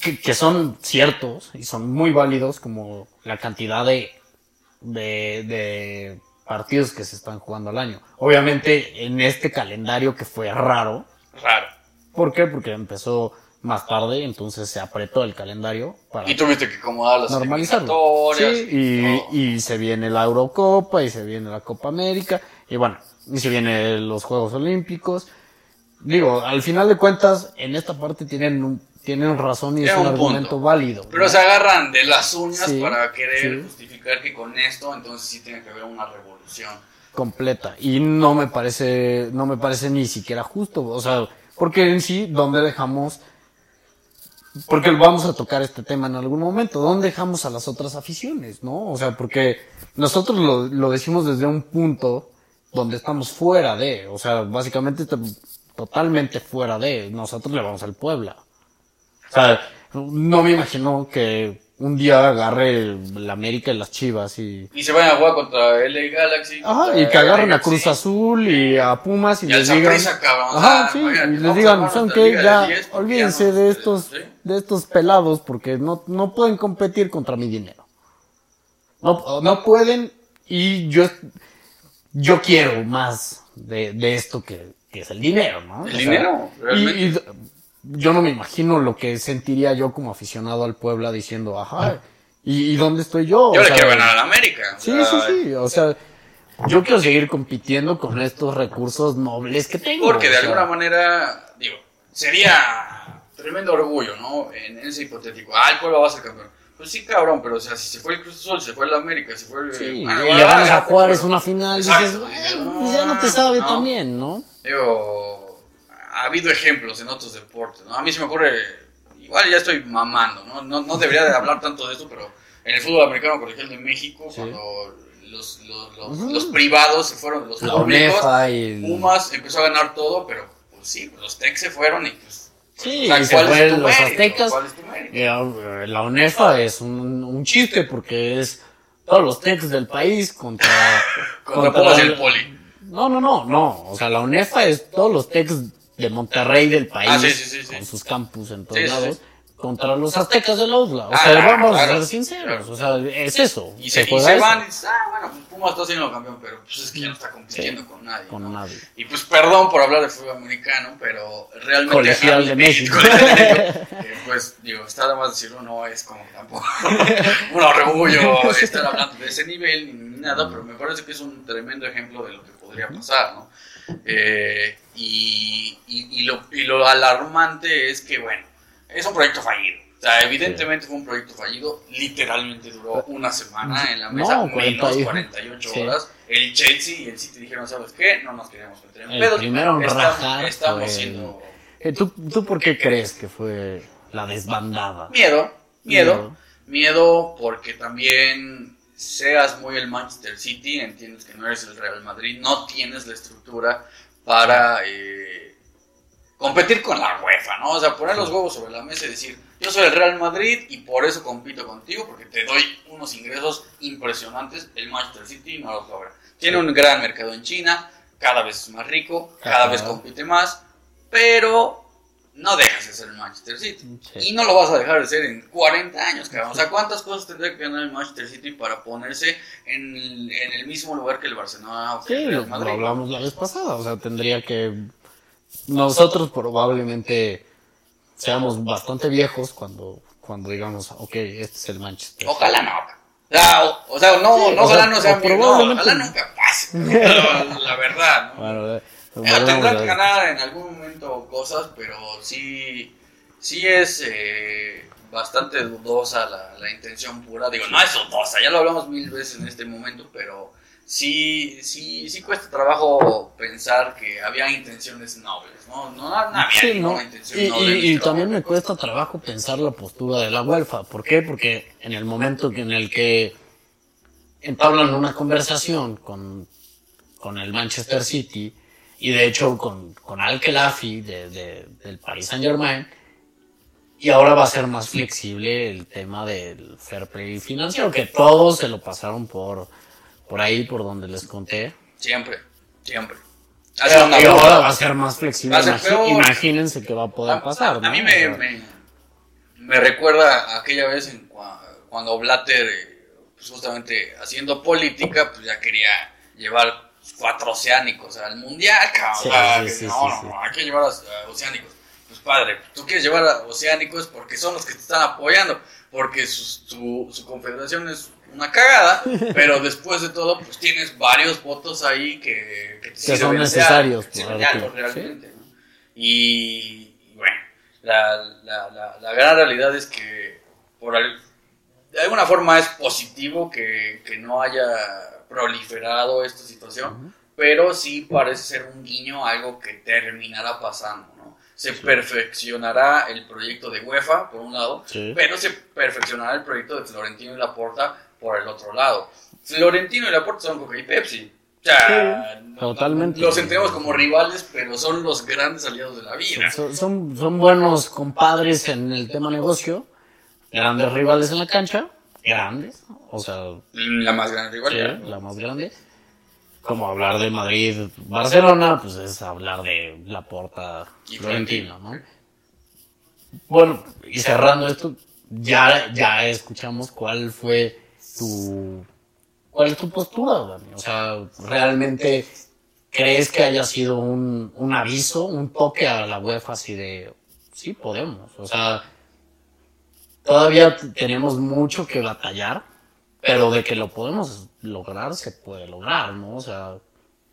que, que son ciertos y son muy válidos como la cantidad de, de, de partidos que se están jugando al año. Obviamente en este calendario que fue raro. Raro. ¿Por qué? Porque empezó más tarde, entonces se apretó el calendario para Y tuviste que acomodar las normalizarlo. Sí, y, todo. y se viene la Eurocopa y se viene la Copa América y bueno, y se vienen los Juegos Olímpicos. Digo, al final de cuentas, en esta parte tienen un, tienen razón y es un, argumento válido. Pero ¿no? se agarran de las uñas Sí, para querer sí. justificar que con esto entonces sí tiene que haber una revolución. completa y no me parece no me parece ni siquiera justo o sea porque en sí dónde dejamos porque vamos a tocar este tema en algún momento dónde dejamos a las otras aficiones no o sea porque nosotros lo, lo decimos desde un punto donde estamos fuera de o sea básicamente to- totalmente fuera de nosotros le vamos al Puebla sea no me imagino que un día agarre la América y las Chivas y Y se vayan a jugar contra LA Galaxy. Ajá, y que agarren a Cruz Azul y a Pumas y, Y les digan. Cabrón. Ajá, sí, y les digan, ¿saben qué? Ya, 10 porque olvídense ya no- de estos, sí. de estos pelados porque no, no pueden competir contra mi dinero. No, no pueden y yo, yo quiero más de, de esto que, que es el dinero, ¿no? El O sea, dinero, y, realmente. y yo no me imagino lo que sentiría yo como aficionado al Puebla diciendo, ajá, ¿y, y dónde estoy yo? Yo O le sea, quiero ganar a la América. o Sí, sea, sí, sí. O sea, yo quiero seguir compitiendo con estos recursos nobles que tengo. Porque de o sea, alguna manera, digo, sería tremendo orgullo, ¿no? En ese hipotético. Ah, el pueblo va a ser campeón. Pues sí, cabrón, pero o sea, si se fue el Cruz Azul, se fue el América, se fue el. Sí, Ah, y le ganas ah, a Juárez una final, Exacto, dices, dices, "Ay, no, pues ya no te sabe no". también, ¿no? Digo, ha habido ejemplos en otros deportes, ¿no? A mí se me ocurre, igual ya estoy mamando, ¿no? No, no debería de hablar tanto de esto, pero en el fútbol americano colegial de México, Sí. cuando los, los, los, privados se fueron los La públicos, el... Pumas empezó a ganar todo, pero pues sí, los Tex se fueron y pues... Sí, o sea, y se ¿cuál es fueron los mérito? aztecas. ¿Cuál es tu mérito? Eh, La UNEFA es un, un chiste porque es todos los techs del país contra... Contra Pumas y el- Poli. No, no, no, no. O sea, la UNEFA es todos los techs de Monterrey del país Ah, sí, sí, sí, sí. con sus campus en todos lados contra los aztecas de Osla. O Ah, sea, claro, vamos claro, a ser sinceros. O sea, es eso. Y se, y van y dices, ah, bueno, pues Pumas está siendo campeón, pero pues es que ya no está compitiendo con nadie. con ¿no? nadie. Y pues perdón por hablar de fútbol americano, pero realmente. Colegial a- de México. Colegial de México, eh, pues digo, está de más decirlo, no es como tampoco un orgullo estar hablando de ese nivel ni nada, pero me parece que es un tremendo ejemplo de lo que podría pasar, ¿no? Eh, y, y, y lo, y lo alarmante es que, bueno, es un proyecto fallido. O sea, evidentemente fue un proyecto fallido, literalmente duró una semana en la mesa, No, menos 40 48 sí. horas. El Chelsea y el City dijeron, ¿sabes qué? No nos queremos meter en El pedos. primero estamos, rajar estamos siendo... Eh, ¿Tú, ¿Tú por qué crees que fue la desbandada? Miedo, miedo, miedo porque también seas muy el Manchester City, entiendes que no eres el Real Madrid, no tienes la estructura para eh, competir con la UEFA, ¿no? O sea, poner los huevos sobre la mesa y decir, yo soy el Real Madrid y por eso compito contigo, porque te doy unos ingresos impresionantes, el Manchester City no los logra. Tiene un gran mercado en China, cada vez es más rico, cada Ajá. vez compite más, pero no dejas de ser el Manchester City. Sí. Y no lo vas a dejar de ser en 40 años, cabrón. O sea, ¿cuántas cosas tendría que ganar el Manchester City para ponerse en el, en el mismo lugar que el Barcelona o que Sí, el lo, hablamos la vez pasada. O sea, tendría que. Nosotros probablemente seamos bastante viejos cuando, cuando digamos, ok, este es el Manchester. Ojalá no. O sea, o, o sea, no, Sí, no, o ojalá sea, no sea o muy- no, ojalá nunca pase. la, la verdad, ¿no? Bueno, eh, Eh, volvemos tendrá a- que ganar en algún momento cosas, pero sí, sí es eh, bastante dudosa la, la intención pura. Digo, no es dudosa, ya lo hablamos mil veces en este momento, pero sí, sí, sí cuesta trabajo pensar que había intenciones nobles, ¿no? No, no había Sí, ninguna ¿no? intención Y, noble. y- y también me cuesta trabajo pensar la postura de la UEFA. ¿Por qué? Porque en el momento en el que entablan una conversación con, con el Manchester City y de hecho con, con Al Khelafi de, de- del Paris Saint Germain, y ahora va a ser más flexible el tema del fair play financiero, que todos se lo pasaron por, por ahí, por donde les conté. Siempre, siempre. Y ahora va a ser más flexible. Ser. Imagínense qué va a poder A- pasar. A, ¿no? mí me, me, me recuerda aquella vez en cuando Blatter, eh, pues justamente haciendo política, pues ya quería llevar cuatro oceánicos al mundial, cabrón. Sí, O sea, sí, que sí, no, no, hay que llevar a, oceánicos. Pues padre, tú quieres llevar a oceánicos porque son los que te están apoyando, porque su, su, su confederación es una cagada, pero después de todo, pues tienes varios votos ahí que, que, te son necesarios, que ejemplo. realmente. ¿no? Y, bueno, la, la, la, la gran realidad es que por al- de alguna forma es positivo que, que no haya proliferado esta situación, pero sí parece ser un guiño algo que terminará pasando. ¿no? Se perfeccionará el proyecto de UEFA, por un lado, Sí. pero se perfeccionará el proyecto de Florentino y Laporta por el otro lado. Florentino y Laporta son Coca y Pepsi. O sea, Totalmente. los entendemos como rivales, pero son los grandes aliados de la vida. Son, son, son buenos compadres en el tema negocio, grandes rivales en la cancha, grandes, o sea, La más grande sí, rivalidad. la más grande. Como hablar de Madrid, Barcelona, pues es hablar de la porta Y Florentino. ¿no? Bueno, y cerrando esto, ya, ya escuchamos cuál fue tu, cuál es tu postura, Dani. O sea, realmente crees que haya sido un, un aviso, un toque a la UEFA así de, sí podemos, o sea, todavía tenemos mucho que batallar, pero de que lo podemos lograr, se puede lograr, ¿no? O sea,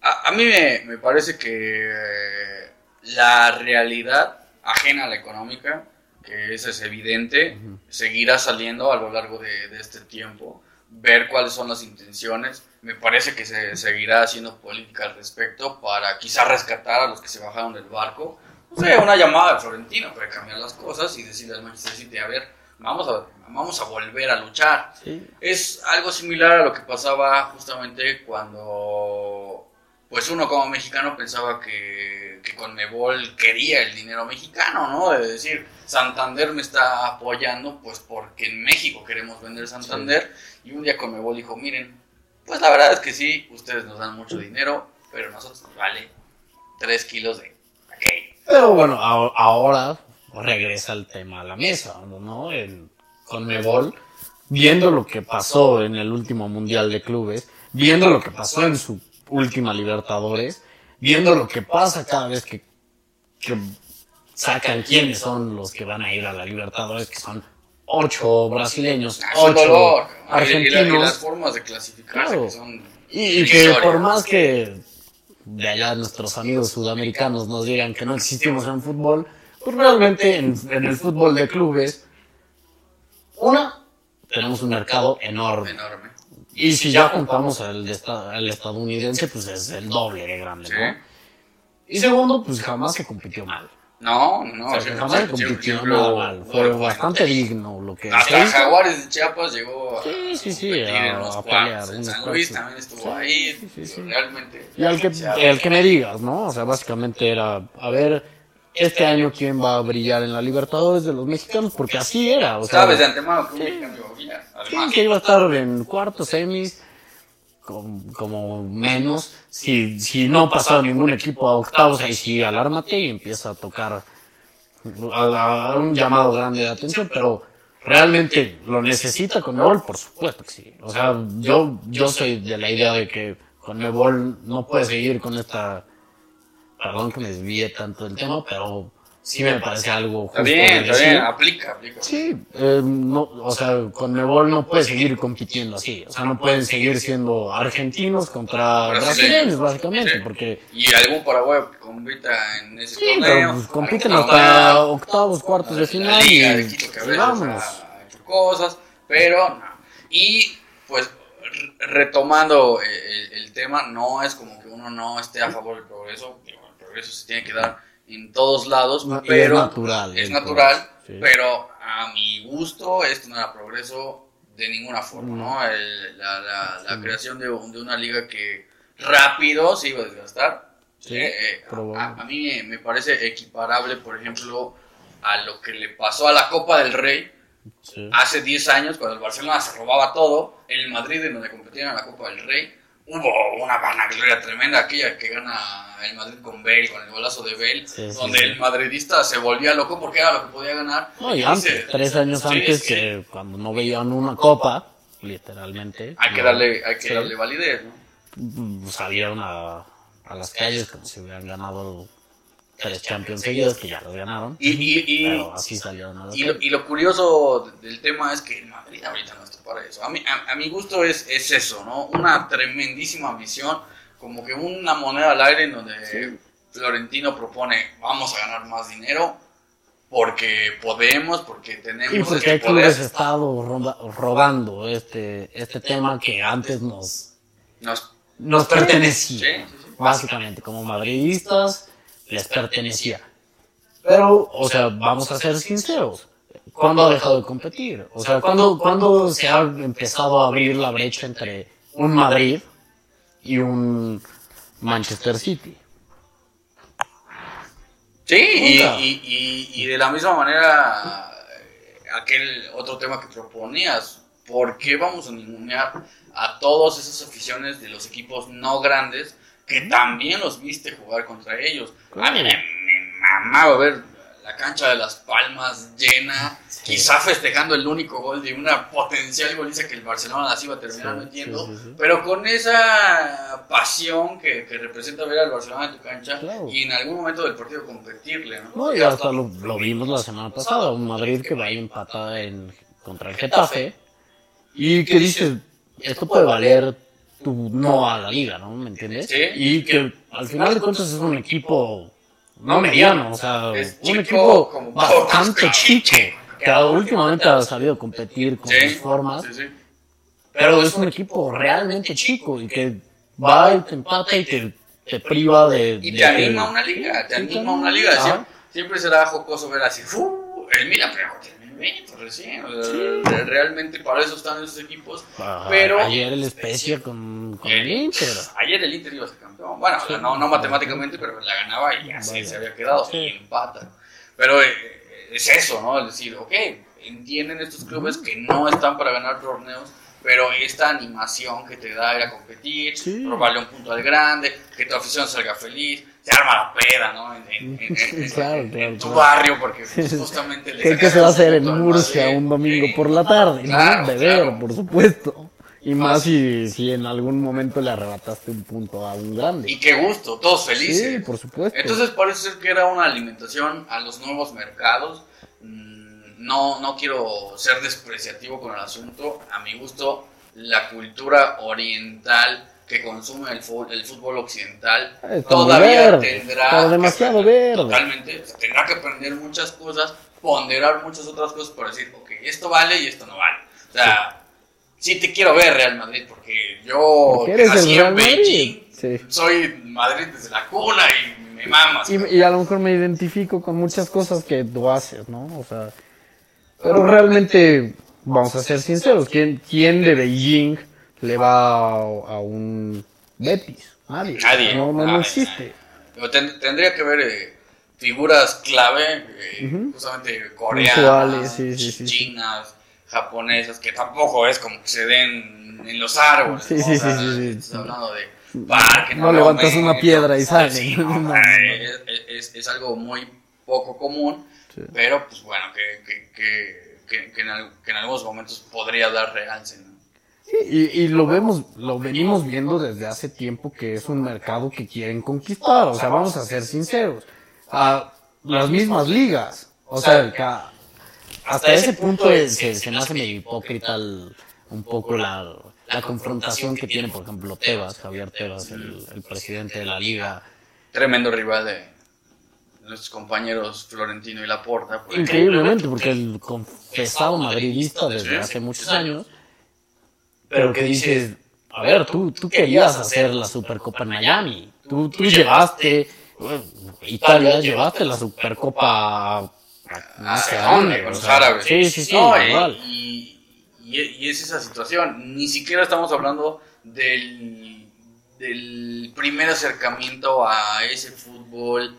A, a mí me, me parece que eh, la realidad ajena a la económica, que esa es evidente, seguirá saliendo a lo largo de, de este tiempo, ver cuáles son las intenciones. Me parece que se seguirá haciendo política al respecto para quizá rescatar a los que se bajaron del barco. O sea, una llamada de Florentino para cambiar las cosas y decirle al Manchester City, a ver, vamos a, vamos a volver a luchar. sí, Es algo similar a lo que pasaba justamente cuando pues uno como mexicano pensaba que, que Conmebol quería el dinero mexicano, ¿no? De decir, Santander me está apoyando pues porque en México queremos vender Santander y un día Conmebol dijo, miren, pues la verdad es que sí, ustedes nos dan mucho dinero, pero a nosotros nos vale 3 kilos de aquello. Pero bueno, ahora regresa el tema a la mesa, ¿no? En, con Mebol, viendo lo que pasó en el último Mundial de Clubes, viendo lo que pasó en su última Libertadores, viendo lo que pasa cada vez que, que sacan quiénes son los que van a ir a la Libertadores, que son ocho brasileños, Ah, ocho argentinos. Y, las formas de clasificarse Claro. que son. Y, y que por más que de allá nuestros amigos sudamericanos nos digan que no existimos en fútbol, pues realmente en, en el fútbol de clubes, una, tenemos un mercado enorme. Enorme. Y si ya juntamos al, al estadounidense, pues es el doble de grande, Sí. ¿no? Y segundo, pues jamás se compitió mal. No, no, O sea, siempre- jamás se compitió nada mal. Fue lo bastante digno lo que Hasta hizo. Jaguares de Chiapas llegó a, Sí, sí, sí, a- pelear, En San Luis cuartos. también estuvo Sí, ahí. sí, sí, sí. Realmente. Y al que, el que me digas, ¿no? O sea, básicamente era, a ver, este año quién va a brillar en la Libertadores de los mexicanos, porque así era, o sea, Sabes de antemano que un sí, que iba a estar en cuartos, semis, com- como menos, si, si no pasaba ningún equipo a octavos, ahí sí, alármate y empieza a tocar a, a un llamado grande de atención, pero realmente lo necesita con Mebol, por supuesto que sí. O sea, yo, yo soy de la idea de que con Mebol no puede seguir con esta, perdón que me desvíe tanto del tema, pero sí me parece algo justo. Está bien, está bien, aplica, aplica. Sí, eh, no, o sea, con Mebol no puede seguir compitiendo así. O sea, no pueden seguir siendo argentinos contra Brasileños. básicamente, porque Y algún paraguayo que compita en ese sí, torneo. pero pues, compiten hasta octavos, cuartos de final y, y vámonos. cosas, pero no. Y pues re- retomando eh, el, el tema, no es como que uno no esté a favor del progreso, el progreso se tiene que dar en todos lados, No, pero es natural. es natural, sí. pero a mi gusto esto no era progreso de ninguna forma, ¿no? El- la la- la Sí. creación de, de una liga que rápido se iba a desgastar. Sí, eh, eh, a, a mí me- parece equiparable, por ejemplo, a lo que le pasó a la Copa del Rey hace 10 años, cuando el Barcelona se robaba todo, el Madrid, en donde competían en la Copa del Rey, hubo una vanagloria tremenda, aquella que gana el Madrid con Bale, con el golazo de Bale, Sí, donde sí. el madridista se volvía loco porque era lo que podía ganar. No, y antes, tres años antes que cuando no veían una copa, literalmente. Hay que darle, hay que darle validez, ¿no? mm, salieron a, a las calles como si hubieran ganado tres Champions seguidos, que ya los ganaron. Y, y, y, pero así y, lo, y lo curioso del tema es que el Madrid ahorita no está para eso. A, mí, a, a mi gusto es, es eso, ¿no? Una tremendísima ambición, como que una moneda al aire en donde Sí. Florentino propone, vamos a ganar más dinero porque podemos, porque tenemos Y porque este hay poder. clubes estado roba- robando este, este tema que antes nos, Nos- nos pertenecía. Sí, sí, sí. Básicamente, como madridistas, les pertenecía. Pero, o sea, vamos a ser sinceros. ¿Cuándo ha dejado de competir? O sea, ¿cuándo, ¿cuándo se ha empezado a abrir la brecha entre un Madrid y un Manchester City? Sí, y, Nunca. y, y, y de la misma manera, eh, aquel otro tema que proponías, ¿por qué vamos a ningunear a todas esas aficiones de los equipos no grandes que también los viste jugar contra ellos? A mí me, me mamaba ver la cancha de las Palmas llena, Sí. quizá festejando el único gol de una potencial goliza que el Barcelona las iba a terminar Sí, metiendo, sí, pero con esa pasión que, que representa ver al Barcelona en tu cancha Claro. y en algún momento del partido competirle, ¿no? No, y hasta lo, lo vimos la semana pasada, un Madrid que va empatada en, contra el Getafe y que dice, esto puede valer tu no a la liga, ¿no? ¿Me entiendes? Sí. Y que al final de cuentas es un equipo no mediano, o sea, un equipo bastante chico, que últimamente ha sabido competir con sus formas, sí, sí. pero es un equipo realmente chico y que va y te empata y te, te priva de... Y te anima una liga, te anima a una liga. Siempre, será jocoso ver así, ¡fu! El mira, pero terminamiento recién. o sea, re- Realmente para eso están esos equipos. Ah, Pero- ayer el Especia con, con el Inter. Ayer el Inter iba a ser campeón. Bueno, Sí. no, no matemáticamente, pero la ganaba y así Vaya. se había quedado. Sí. Y empata. Pero eh, es eso, ¿no? Es decir, ok, entienden estos clubes que no están para ganar torneos, pero esta animación que te da ir a competir, Sí. robarle un punto al grande, que tu afición salga feliz, se arma la peda, ¿no? En, en- en- en- Claro, en claro, tu claro. barrio, porque justamente le ¿Qué, se va a hacer en Murcia un domingo por la tarde? ¿no? Beber, por supuesto. Y más si, si en algún momento le arrebataste un punto a un grande. Y qué gusto, todos felices. Sí, por supuesto. Entonces parece ser que era una alimentación a los nuevos mercados. Mm, No, no quiero ser despreciativo con el asunto. A mi gusto, la cultura oriental que consume el fútbol, el fútbol occidental Está muy todavía verde, tendrá está que demasiado aprender- verde. Totalmente, o sea, tendrá que aprender muchas cosas, ponderar muchas otras cosas para decir, ok, esto vale y esto no vale. O sea, sí, te quiero ver Real Madrid porque yo Porque que eres nací en. Beijing, Sí. soy Madrid desde la cuna y me mamas. Y, y a lo mejor me identifico con muchas cosas que tú haces, ¿no? O sea, pero realmente, vamos a ser sinceros, ¿quién, quién de Beijing le va a, a un Betis? Nadie. Nadie. No, no, no Nadie, existe. Ten- tendría que ver eh, figuras clave, eh, justamente coreanas, Puntuales, sí, sí, sí, sí. chinas, japonesas, que tampoco es como que se den en los árboles. Sí, sí, sea, sí, estás hablando de parque, No levantas una piedra y sale. No. Es, es- es algo muy poco común, pero pues bueno, que, que, que, que- en, en algunos momentos podría dar realce. Y, y lo vemos, lo venimos viendo desde hace tiempo que es un mercado que quieren conquistar. O sea, vamos a ser sinceros. A las mismas ligas. O sea, ca- hasta ese punto es- se, se me hace medio hipócrita el- un poco la, la confrontación que tiene, por ejemplo, Tebas, Javier Tebas, el, el presidente de la liga. Tremendo rival de nuestros compañeros Florentino y Laporta. por. Increíblemente, porque el confesado madridista desde hace muchos años, pero que dices, a ver, tú, tú querías hacer la Supercopa en Miami, tú, tú llevaste, bueno, Italia llevaste la Supercopa a no sé ¿A dónde? Con los árabes. Sí, sí, sí, No. Y, y- y es esa situación. Ni siquiera estamos hablando del, del primer acercamiento a ese fútbol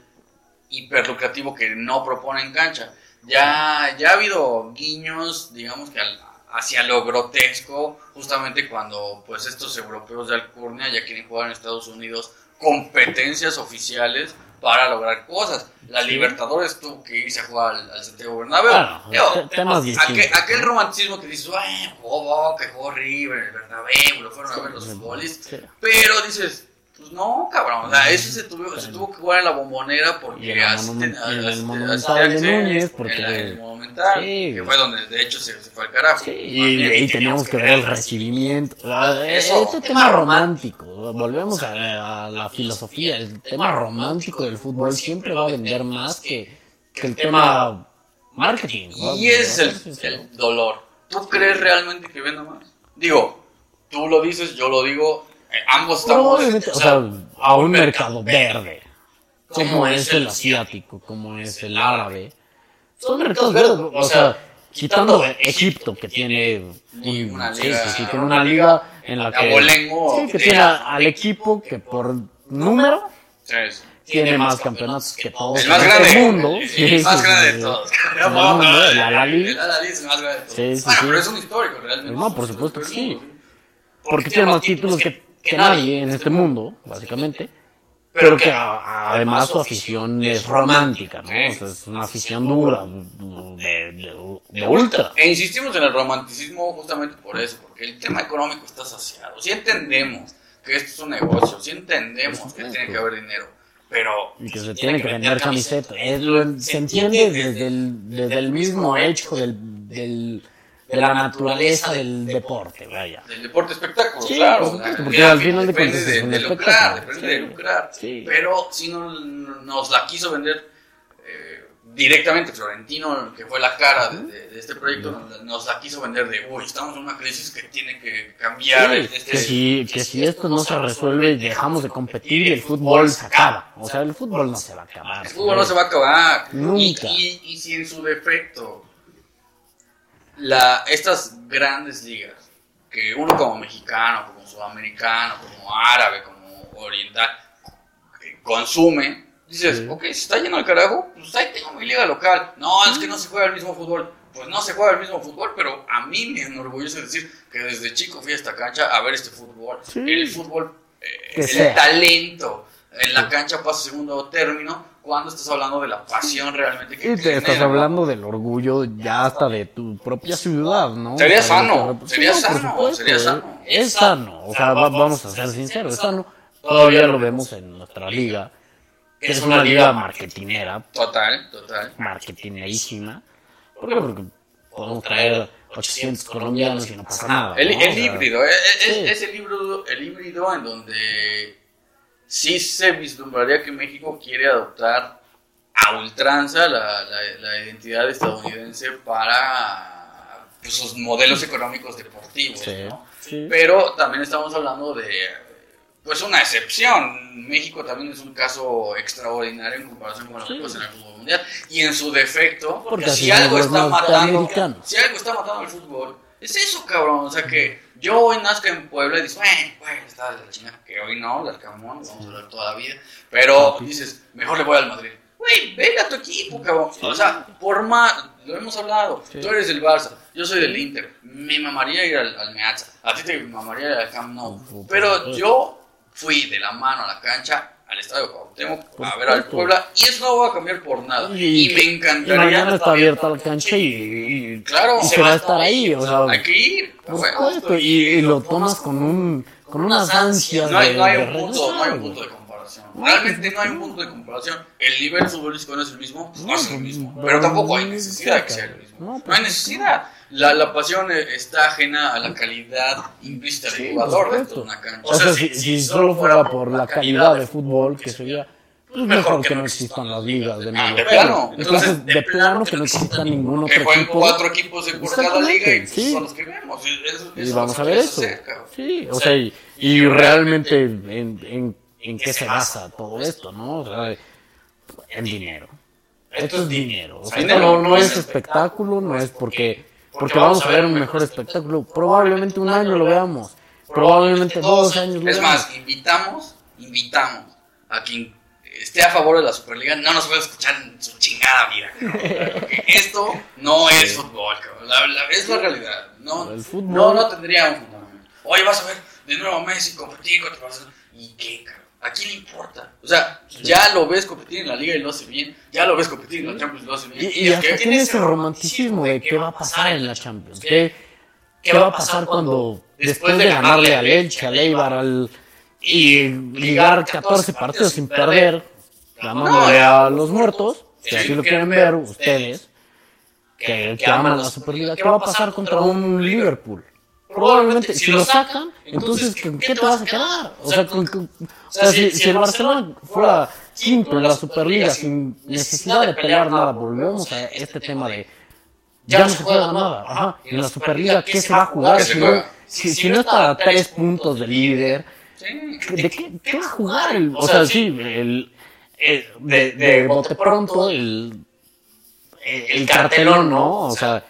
hiperlucrativo que no propone en cancha. Ya, ya ha habido guiños, digamos que al- hacia lo grotesco, justamente cuando pues estos europeos de Alcurnia ya quieren jugar en Estados Unidos competencias oficiales para lograr cosas. La Libertadores tuvo que irse a jugar al, al Santiago Bernabéu. Temas aquel, aquel romanticismo que dices, "Ay, jugó Boca, jugó River, el Bernabéu, lo fueron a ver los futbolistas. Sí. Pero dices, pues no, cabrón. O sea, eso se tuvo, se tuvo que jugar en la bombonera porque Y en el Monumental de Núñez, porque- En, la- en el Monumental, Sí. que fue donde de hecho se, se fue al carajo. Sí, y, y teníamos que ver el recibimiento. Ah, Eso. Este tema romántico, volvemos a, la filosofía. El tema romántico del fútbol siempre va a vender más que, que el tema marketing. Y ese es el, el dolor. ¿Tú crees realmente que venda más? Digo, tú lo dices, yo lo digo, ambos estamos... Probablemente, o sea, a un mercado verde, como es el asiático, como es el árabe. Son mercados verdes, o sea, quitando Egipto, que tiene una sí, liga- sí, sí, tiene una liga en la que, Abolengo, que tiene al equipo que por número tiene más campeonatos que todos El más grande. este mundo. El, más grande de todos. El es el más grande de todos. Sí, sí, bueno, sí. pero es un histórico realmente. No, por supuesto que sí. Porque tiene más títulos que, que nadie en este mundo, básicamente. Pero que a- además su afición es romántica, ¿no? O sea, es una afición dura, de, de- de ultra. E insistimos en el romanticismo justamente por eso, porque el tema económico está saciado. Si entendemos que esto es un negocio, si entendemos que tiene que haber dinero, pero Y que se tiene que vender camisetas. Se entiende desde el, desde el mismo hecho del, del- de la naturaleza del deporte, vaya. del deporte espectáculo, Sí, claro. por supuesto, porque al final de cuentas es un de, de lucrar, espectáculo. depende de Sí. lucrar. Sí. Pero si no, nos la quiso vender eh, directamente Florentino, que fue la cara de, de- de este proyecto, nos, nos la quiso vender de, uy, estamos en una crisis que tiene que cambiar. Este, que, si, que si esto no se resuelve, dejamos de competir y el fútbol se acaba. O sea, el fútbol no se va a acabar. El fútbol no se va a acabar. Nunca. Y, y- y si en su defecto, la, estas grandes ligas, que uno como mexicano, como sudamericano, como árabe, como oriental, consume, dices, Sí. ok, si está lleno el carajo, pues ahí tengo mi liga local. No, es que no se juega el mismo fútbol. Pues no se juega el mismo fútbol, pero a mí me enorgullece decir que desde chico fui a esta cancha a ver este fútbol. Sí. El fútbol, eh, el sea. talento, en la cancha pasa segundo término cuando estás hablando de la pasión realmente que Y te estás hablando del orgullo ya hasta de tu propia ciudad, ¿no? Sería O sea, sano, que- sería Sí, sano, supuesto, sería eh. sano. Es sano, o sea, va- vamos a ser sinceros, es sano. Todavía lo vemos en nuestra liga, que es una liga marketinera, Total, total. marketinerísima. ¿Por qué? Porque podemos traer 800 colombianos y no pasa nada. El, ¿no? el O sea, híbrido, es, es- sí. es el híbrido, el híbrido en donde sí se vislumbraría que México quiere adoptar a ultranza la, la- la identidad estadounidense para pues, sus modelos económicos deportivos. Sí, ¿no? sí. Pero también estamos hablando de pues una excepción. México también es un caso extraordinario en comparación con lo que pasa en el fútbol mundial. Y en su defecto, Porque si algo está matando, si algo está matando el fútbol, es eso, cabrón. O sea que yo hoy nazca en Puebla y dices, bueno, bueno, está de la chingada. Que hoy no, el Arcamón, vamos a hablar toda la vida. Pero dices, mejor le voy al Madrid. Güey, ven a tu equipo, cabrón. O sea, por más, lo hemos hablado. Sí. Tú eres del Barça, yo soy del Inter. Me mamaría ir al, al Meazza. A ti te mamaría ir al Camp Nou. Pero yo fui de la mano a la cancha al estadio Cuauhtémoc a ver al. Puebla y eso no va a cambiar por nada. Y, me Y encantaría. mañana está abierta la cancha y, y- Claro, y se va a estar ahí, o sea, Hay que ir. por supuesto, y, y lo tomas con un con unas ansias no hay, no hay un punto, no hay un punto de comparación. Realmente no hay un punto de comparación. El nivel futbolístico no es el mismo, no es el mismo. Pero tampoco hay necesidad de que sea el mismo. No, No pues, hay necesidad. La, la pasión eh, está ajena a la calidad implícita Sí, del jugador dentro de una cancha. O sea, si, si solo fuera por la calidad de fútbol, que sería pues mejor que no existan las ligas de medio de plano. Entonces, de plano que no exista ningún que otro jueguen equipo. cuatro equipos de por cada liga y sí. son los que vemos. Eso- Y vamos a ver eso. Sí, o sea, y, y realmente en, en, en qué se basa todo esto, ¿no? O sea, en dinero. Esto es dinero. O sea, Dinero. no, no es espectáculo, no es porque, porque vamos a ver un mejor espectáculo. Probablemente un año lo veamos. Probablemente dos años lo Es veamos. más, invitamos, invitamos a quien esté a favor de la Superliga, no nos puede escuchar en su chingada vida. esto no es fútbol, cabrón. La, la- es la realidad. No, El fútbol- no, no tendría un fundamento. Oye, vas a ver de nuevo Messi competir contra Barcelona. ¿Y qué, cabrón? ¿A quién le importa? O sea, ya lo ves competir en la Liga y lo hace bien. Ya lo ves competir en la Champions y lo hace bien. Y, y el hasta tiene ese romanticismo de qué va a pasar en la Champions. ¿Qué, qué va a pasar cuando después de ganarle al Elche, al Eibar, al, y ligar 14 partidos sin perder, ganándole a los muertos, si así lo quieren ver ustedes, que, que aman la Superliga, ¿qué va a pasar contra un Liverpool? Probablemente, si lo sacan, entonces, ¿con qué te vas a quedar? O sea, con- con- o sea, si, si el Barcelona fuera quinto en la Superliga sin necesidad de pelear nada, volvemos a este tema de ya no se juega nada. Ajá. En la Superliga, ¿qué se va a jugar? ¿Qué se Si no, si, si no está a tres puntos de líder. ¿de qué, qué va a jugar? El- o sea, sí, el, el- de, de bote pronto, el, el cartelón, ¿no? O sea,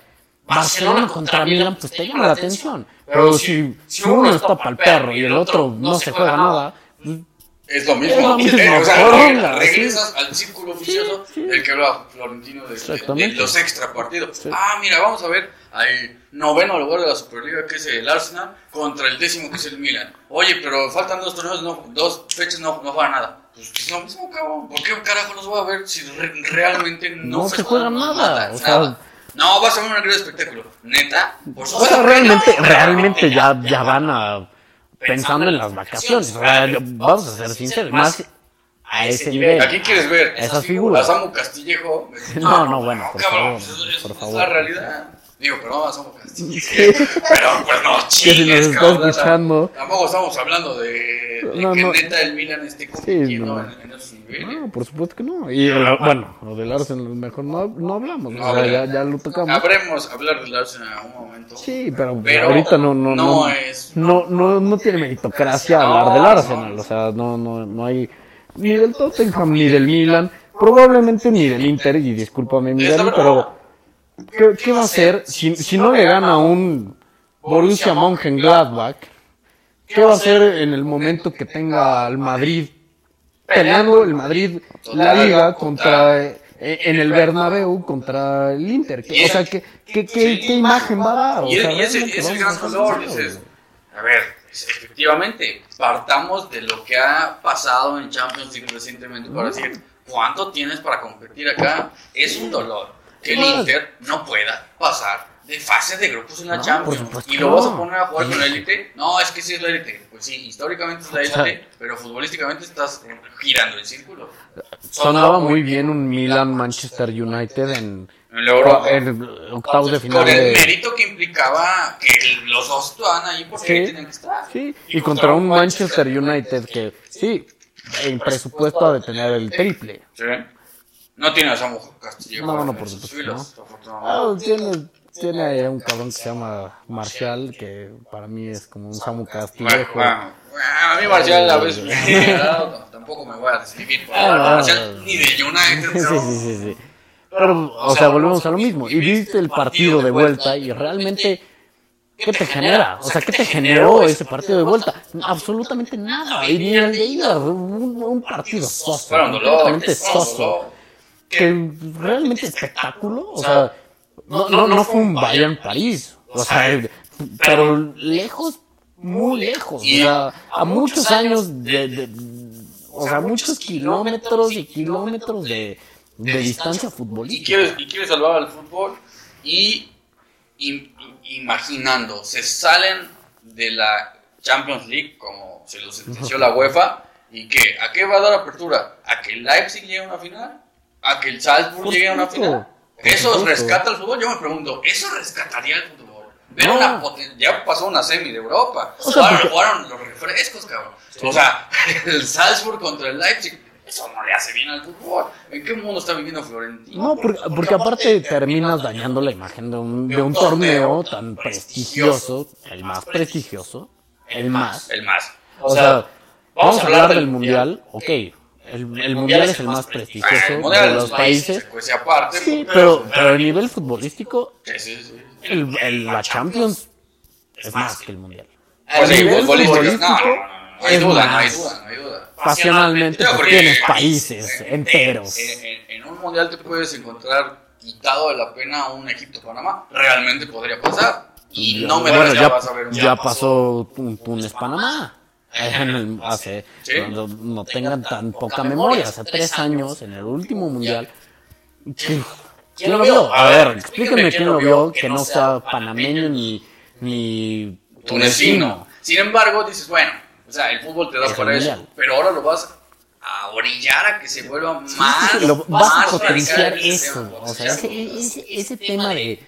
Barcelona contra Milan, pues te llama la atención. Pero si, si uno está para el perro y el otro no se juega nada, pues, Es lo mismo. Es lo mismo, Eh, o sea, poronga, regresas al círculo vicioso Sí, sí. del que hablaba Florentino de, de- de Exactamente. los extra partidos. Sí. Ah, mira, vamos a ver al noveno lugar de la Superliga que es el Arsenal contra el décimo que es el Milan. Oye, pero faltan dos torneos, no, dos fechas, no, no juega nada. Pues es lo mismo, cabrón. ¿Por qué carajo los voy a ver si re- realmente no, No se juega nada, o sea- no, vas a ver un gran espectáculo. Neta, por O sea, realmente, realmente ya, ya van a pensando en las vacaciones. Vamos a ser sinceros, más a ese nivel. ¿A quién quieres ver? Esas figuras. A Samu Castillejo. No, no, bueno, por favor, es, por es favor. la realidad. Digo, perdón. Sí. Pero pues no, Que si nos está escuchando. Tampoco estamos hablando de, de No, que no. neta el Milan esté compitiendo no. en, en esos niveles. No, por supuesto que no. Y el- bueno, lo del Arsenal mejor no, no hablamos. No o sea, ya, hablamos. ya lo tocamos. Habremos hablar del Arsenal en algún momento. Sí, pero, Pero ahorita no, no, no no, es- no, no, no tiene meritocracia No, hablar del no. Arsenal. O sea, no, no, no hay ni del Tottenham ni del Milan, probablemente ni del Inter. Y discúlpame, Miguel, pero ¿qué, qué va a hacer si, si no le gana un Borussia Mönchengladbach? ¿Qué va a hacer en el momento que tenga al Madrid peleando el Madrid la liga contra eh, en el Bernabéu contra el Inter? ¿Qué- o sea, ¿qué, qué, qué, qué imagen va a dar? O Y, sea, y ese, realmente ese es el gran color. A ver, efectivamente, partamos de lo que ha pasado en Champions League recientemente para decir, ¿cuánto tienes para competir acá? Es un dolor que el Inter no pueda pasar de fase de grupos en la No, Champions. supuesto Y lo vas a no. poner a jugar con la élite. No, es que sí es la élite. Pues sí, históricamente es la élite, pero futbolísticamente estás girando en círculo. Sonaba muy bien un Milan-Manchester United en, En Europa. en octavos de final Con el de... mérito que implicaba que los dos estaban ahí porque Sí. ahí tenían que estar. Sí, y contra un Manchester United que, sí, en presupuesto ha de tener el triple. Sí. No tiene a Samu Castillo. No, no, por supuesto, filas, Ah, tiene, tiene ahí un cabrón que se llama Marshall, que para mí es como un Samu Bueno, Castillejo. bueno, bueno, a mí Marcial a veces me no, tampoco me voy a describir Ah, no, Marcial no. ni de United. Sí, sí, sí, sí. Pero, o sea, volvemos a lo mismo. Y viste el partido de vuelta y realmente, ¿qué te genera? O sea, ¿qué te generó ese partido de vuelta? Absolutamente nada. Y ni el de ida, un, un partido soso. Completamente soso. Que realmente espectáculo. O sea, no, no, no fue un Bayern París. O sea, pero lejos, muy lejos. O sea, a muchos años de, de- o sea, muchos kilómetros y kilómetros de, de distancia y futbolística. quiere, y quiere salvar al fútbol y im- im- imaginando, se salen de la Champions League como se lo sentenció la UEFA y que a qué va a dar apertura, a que el Leipzig llegue a una final, a que el Salzburg llegue a una final. ¿Eso rescata el fútbol? Yo me pregunto, ¿eso rescataría el fútbol? Una poten- ya pasó una semi de Europa. O sea, Ahora porque- jugaron los refrescos, cabrón. O sea, el Salzburg contra el Leipzig. Eso no le hace bien al fútbol. ¿En qué mundo está viviendo Florentino? No, porque, porque aparte terminas dañando la imagen de un, de un torneo tan prestigioso, el más prestigioso, el más. El más. O sea, vamos a hablar del mundial, ok. El, el mundial es el más prestigioso Ah, el de los países. Pues aparte. Sí, pero, pero a nivel futbolístico, el, el- la Champions es más que el mundial. Pues sí, nivel futbolístico. No, hay es duda, no hay duda, no hay duda. Pasionalmente, Yo pues, creo que tienes países enteros. En, en- en un mundial te puedes encontrar quitado de la pena un Egipto-Panamá. Realmente podría pasar. Y no me Bueno, digas, ya, ya, vas a ver un ya pasó Tun- Túnez-Panamá. El- hace, Sí. cuando no tengan tan poca memoria, hace tres años, en el último mundial. ¿Quién, quién lo vio? A ver, explíqueme quién lo vio, que no sea panameño ni, ni tunecino. Sin embargo, dices, bueno, o sea, el fútbol te da Es para el eso, mundial. pero ahora lo vas a orillar a que se vuelva más. Lo, vas a más potenciar radical el eso. O sea, ese, ese, ese tema de.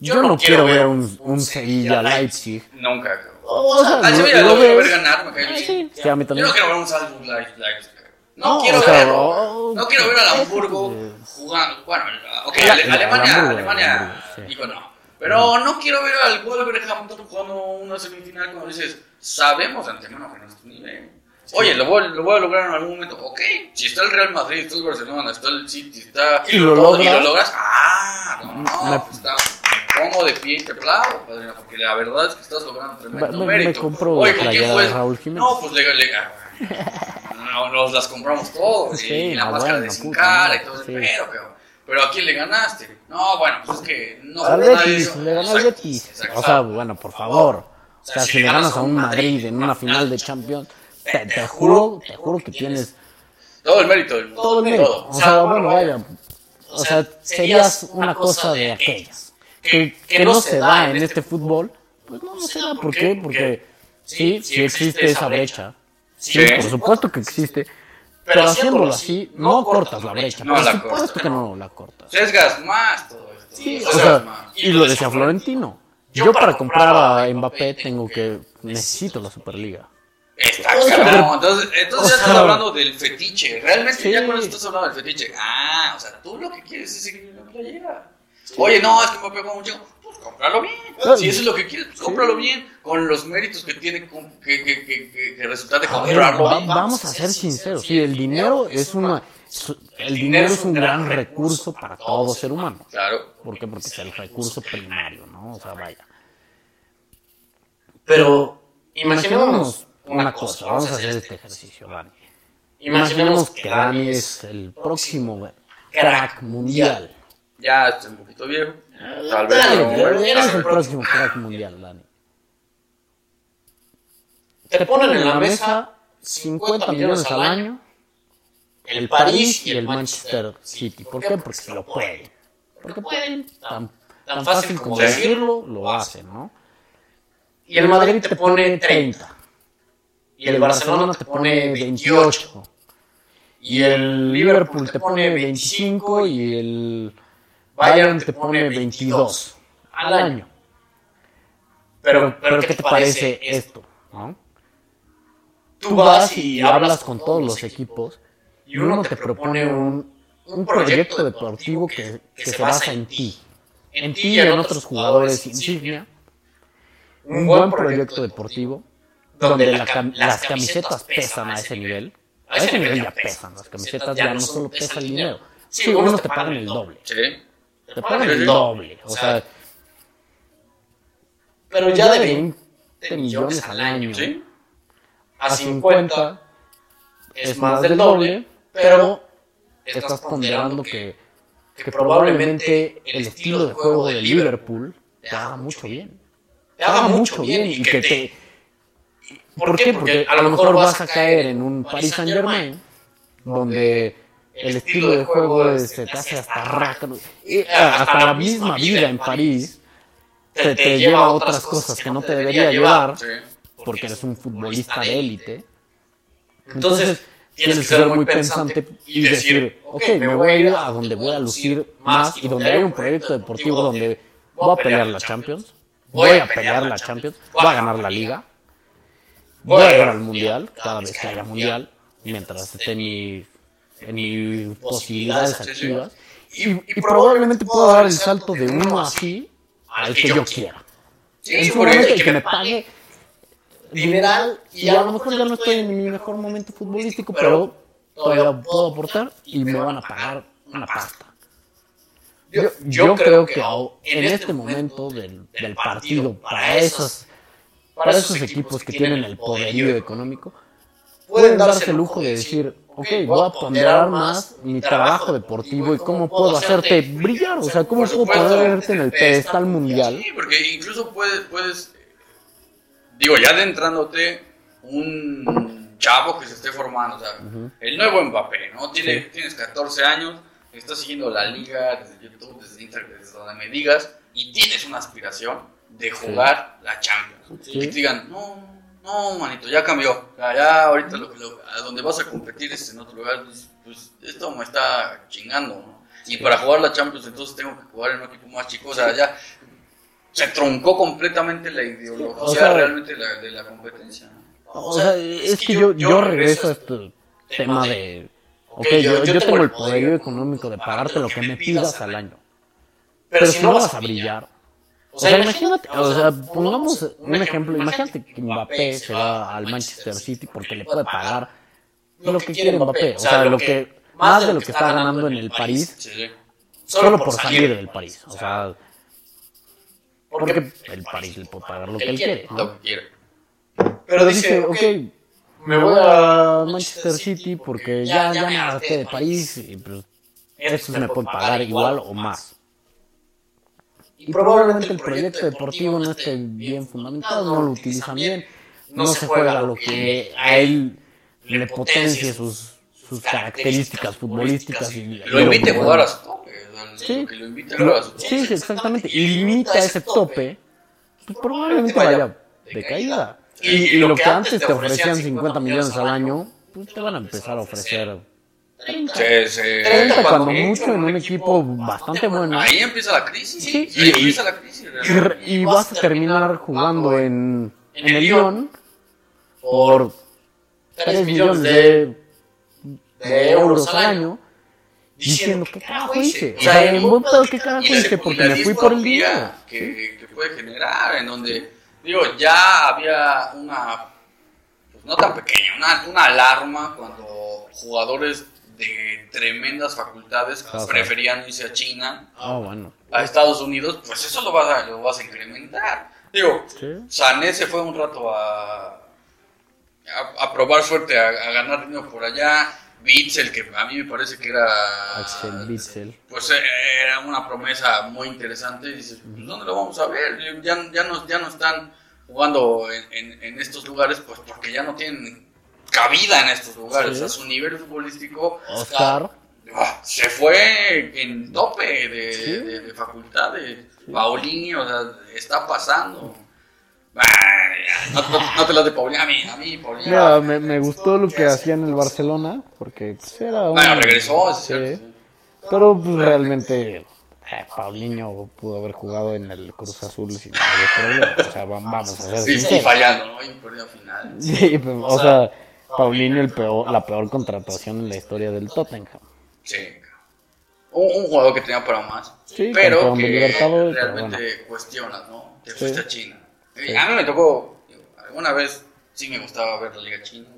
Yo no quiero ver un, un Sevilla-Leipzig. Nunca. O sea, Al Sevilla lo ver ganar, me cae Ah, bien. Sí, sí, a mí Yo no quiero ver un Salzburg Leipzig. No, No, quiero o sea, verlo. oh, no quiero ver al Hamburgo pues. jugando. Bueno, ok, Alemania, Alemania dijo no. Pero no quiero ver al Wolverhampton jugando una semifinal como dices, sabemos de antemano que no es tu nivel. Oye, lo voy, lo voy a lograr en algún momento. Ok, si está el Real Madrid, está el Barcelona, está el City, está. ¿Y lo todo, y logras? lo logras. Ah, no, no, Me- pues está. Me pongo de pie y te aplaudo, padrino, porque la verdad es que estás logrando tremendo Me- me- me mérito. compro Oye, ¿con quién de Raúl Jiménez. No, pues le, le- no, nos las compramos todos. Sí, y la no, máscara bueno, de sin cara y todo sí. pero, pero, pero ¿a quién le ganaste? No, bueno, pues es que no Al. Betis, le ganó al Betis. O sea, bueno, por favor. O sea, si le ganas a un Madrid en una final de Champions, te, te juro, te juro que tienes todo el mérito del mundo. todo el mérito. O sea, bueno, vaya. O sea, serías una cosa de aquellas. Que, que no se da en este fútbol. Pues no, no se da. ¿Por qué? Porque sí, sí existe esa brecha. Sí, por supuesto que existe. Pero haciéndolo así, no cortas la brecha. No Por la supuesto cortas. que no la cortas. Sesgas más todo esto. Sí, o sea, y lo decía Florentino. Yo para comprar a Mbappé tengo que necesito la Superliga. Está O sea, cabrón. Entonces, entonces ya estás hablando del fetiche. Realmente sí. ya con eso estás hablando del fetiche. Ah, o sea, tú lo que quieres es seguir en la playera. Oye, no, es que me pegó mucho. Pues cómpralo bien. Claro. Si eso es lo que quieres, pues cómpralo bien. Con los méritos que tiene que, que, que, que, que resulta de A ver, comprarlo va- bien. vamos a ser sinceros. Sí, el dinero es una el dinero es un gran recurso para todo ser humano. Claro. ¿Por qué? Porque es el recurso primario, ¿no? O sea, vaya. Pero Imaginémonos una cosa, vamos a hacer este ejercicio, Dani. Imaginemos que Dani es el próximo crack mundial. Ya estoy un poquito viejo. Tal vez. Bueno, eres el próximo crack mundial, Dani. te ponen en la mesa 50 millones al año el París y el Manchester City. ¿Por qué? Porque se lo pueden. Porque pueden. Tan, tan fácil como decirlo, lo hacen, ¿no? Y el Madrid te pone 30. Y el Barcelona te pone 28. Y el Liverpool te pone 25 y el Bayern te pone 22 al año. Pero, pero ¿qué te parece esto? ¿no? Tú vas y hablas con todos los equipos y uno te propone un, un proyecto deportivo que, que se basa en ti. En ti y en otros jugadores insignia. Un buen proyecto deportivo donde la, las camisetas pesan a ese nivel. A ese nivel ya pesan, las camisetas ya no solo pesa el dinero. Sí, unos te pagan el doble. Sí. Te pagan el doble. O sea, Pero ya de 20 20 millones al año. ¿Sí? a 50 es más del doble, pero estás ponderando que, que probablemente el estilo de juego de Liverpool te haga mucho bien. te haga mucho bien y que te... ¿Por qué? Porque a lo mejor vas a caer en un Paris Saint Germain donde el estilo de juego es- se te hace hasta raca. y Hasta la misma vida en París te, te lleva a otras cosas que no te debería llevar porque eres un futbolista de élite. Entonces, tienes que ser muy pensante y decir, ok, me voy a ir a donde voy a lucir más y donde hay un proyecto deportivo donde voy a pelear la Champions, voy a pelear la Champions, voy a ganar la Liga, voy a llegar al Mundial, cada vez que haya Mundial, mientras esté en, mi, en posibilidades activas. Y, y probablemente puedo dar el salto de uno así al que yo quiera. Sí, momento el el que me pague dineral y a lo mejor ya no estoy en mi mejor momento futbolístico, pero todavía puedo aportar y me van a pagar una pasta. Yo, yo creo que en este momento del, del partido, para esos, para esos equipos que tienen el poderío económico, pueden darse el lujo de decir, ok, voy a ponderar más mi trabajo deportivo y cómo puedo hacerte brillar, o sea, cómo puedo ponerte en el pedestal mundial. Sí, porque incluso puedes, puedes, digo, ya adentrándote un chavo que se esté formando, o sea, el nuevo Mbappé, ¿no? Tiene, Sí. Tienes 14 años, estás siguiendo la liga desde YouTube, desde Instagram, desde donde me digas, y tienes una aspiración de jugar la Champions. Sí. Y que te digan, no, no, manito, ya cambió, ya, ahorita lo, lo- a donde vas a competir es en otro lugar, pues, pues, esto me está chingando, ¿no? Y para jugar la Champions entonces tengo que jugar en un equipo más chico, o sea, ya se truncó completamente la ideología O sea, realmente de la, de la competencia. ¿no? O sea, es que yo, yo regreso a este tema de, ok, yo, yo tengo el poderío económico de pagarte lo que me pidas al año. Pero si no vas a brillar, o sea, imagínate, o sea, pongamos un ejemplo, imagínate que Mbappé se va al Manchester City porque le puede pagar lo que quiere Mbappé, o sea, lo que, más de lo que está ganando en el París, solo por salir del París, o sea, porque el París le puede pagar lo que él quiere, ¿no? Lo que quiere. Pero dice, ok, me voy a Manchester City porque ya, ya me harté de París y pues estos me pueden pagar igual o más. Y probablemente el proyecto deportivo no esté bien fundamentado, no lo utilizan bien, no se juega lo que a él le potencie sus, sus características futbolísticas. Y, Lo invite a jugar a su tope. Sí. Lo invite a jugar a su tope. Sí, sí, exactamente. Y limita ese tope, pues probablemente vaya de caída. Y, y lo que antes te ofrecían 50 millones al año, pues te van a empezar a ofrecer Sí, sí. 30 cuando mucho en un equipo bastante bueno. Ahí empieza la crisis. Sí, Ahí y- empieza la crisis. Y, realmente. y vas a terminar jugando en, en el Lyon por 3 millones de, de euros al año diciendo qué carajo hice. O sea, en buen pedo qué carajo hice porque me fui por el dinero. Que, que puede generar, en donde, digo, ya había una, pues no tan pequeña, una, una alarma cuando jugadores de tremendas facultades Ajá. preferían irse a China, Ah, bueno. a Estados Unidos, pues eso lo vas a, lo vas a incrementar. Digo, Sí. Sané se fue un rato a, a, a probar suerte, a, a ganar dinero por allá. Bitzel, que a mí me parece que era. Axel. Pues eh, era una promesa muy interesante. Y dices, pues, ¿dónde lo vamos a ver? Ya, ya, no, ya no están jugando en, en- en estos lugares, pues porque ya no tienen cabida en estos lugares. Sí. O sea, su nivel futbolístico Oscar. ah, se fue en tope de, Sí. de- de facultades. Paulinho, o sea, está pasando. No, no- no te lo de Paulinho, a mí, a mí, Paulinho. Mira, me, me gustó lo que hacía en el Barcelona, porque pues, era un... Bueno, regresó, es sí, cierto. sí. Pero pues, realmente eh, Paulinho pudo haber jugado en el Cruz Azul sin mayor problema. O sea, vam- vamos a ser Sí, sí, fallando, ¿no? Y perdió final. Sí, pues, o sea, Paulinho el peor, la peor contratación en la historia del Tottenham. Sí. Un, un jugador que tenía para más. Sí, pero que Libertadores, pero realmente cuestionas, ¿no? Te Sí. fuiste a China. Sí. A mí me tocó, alguna vez sí me gustaba ver la Liga China.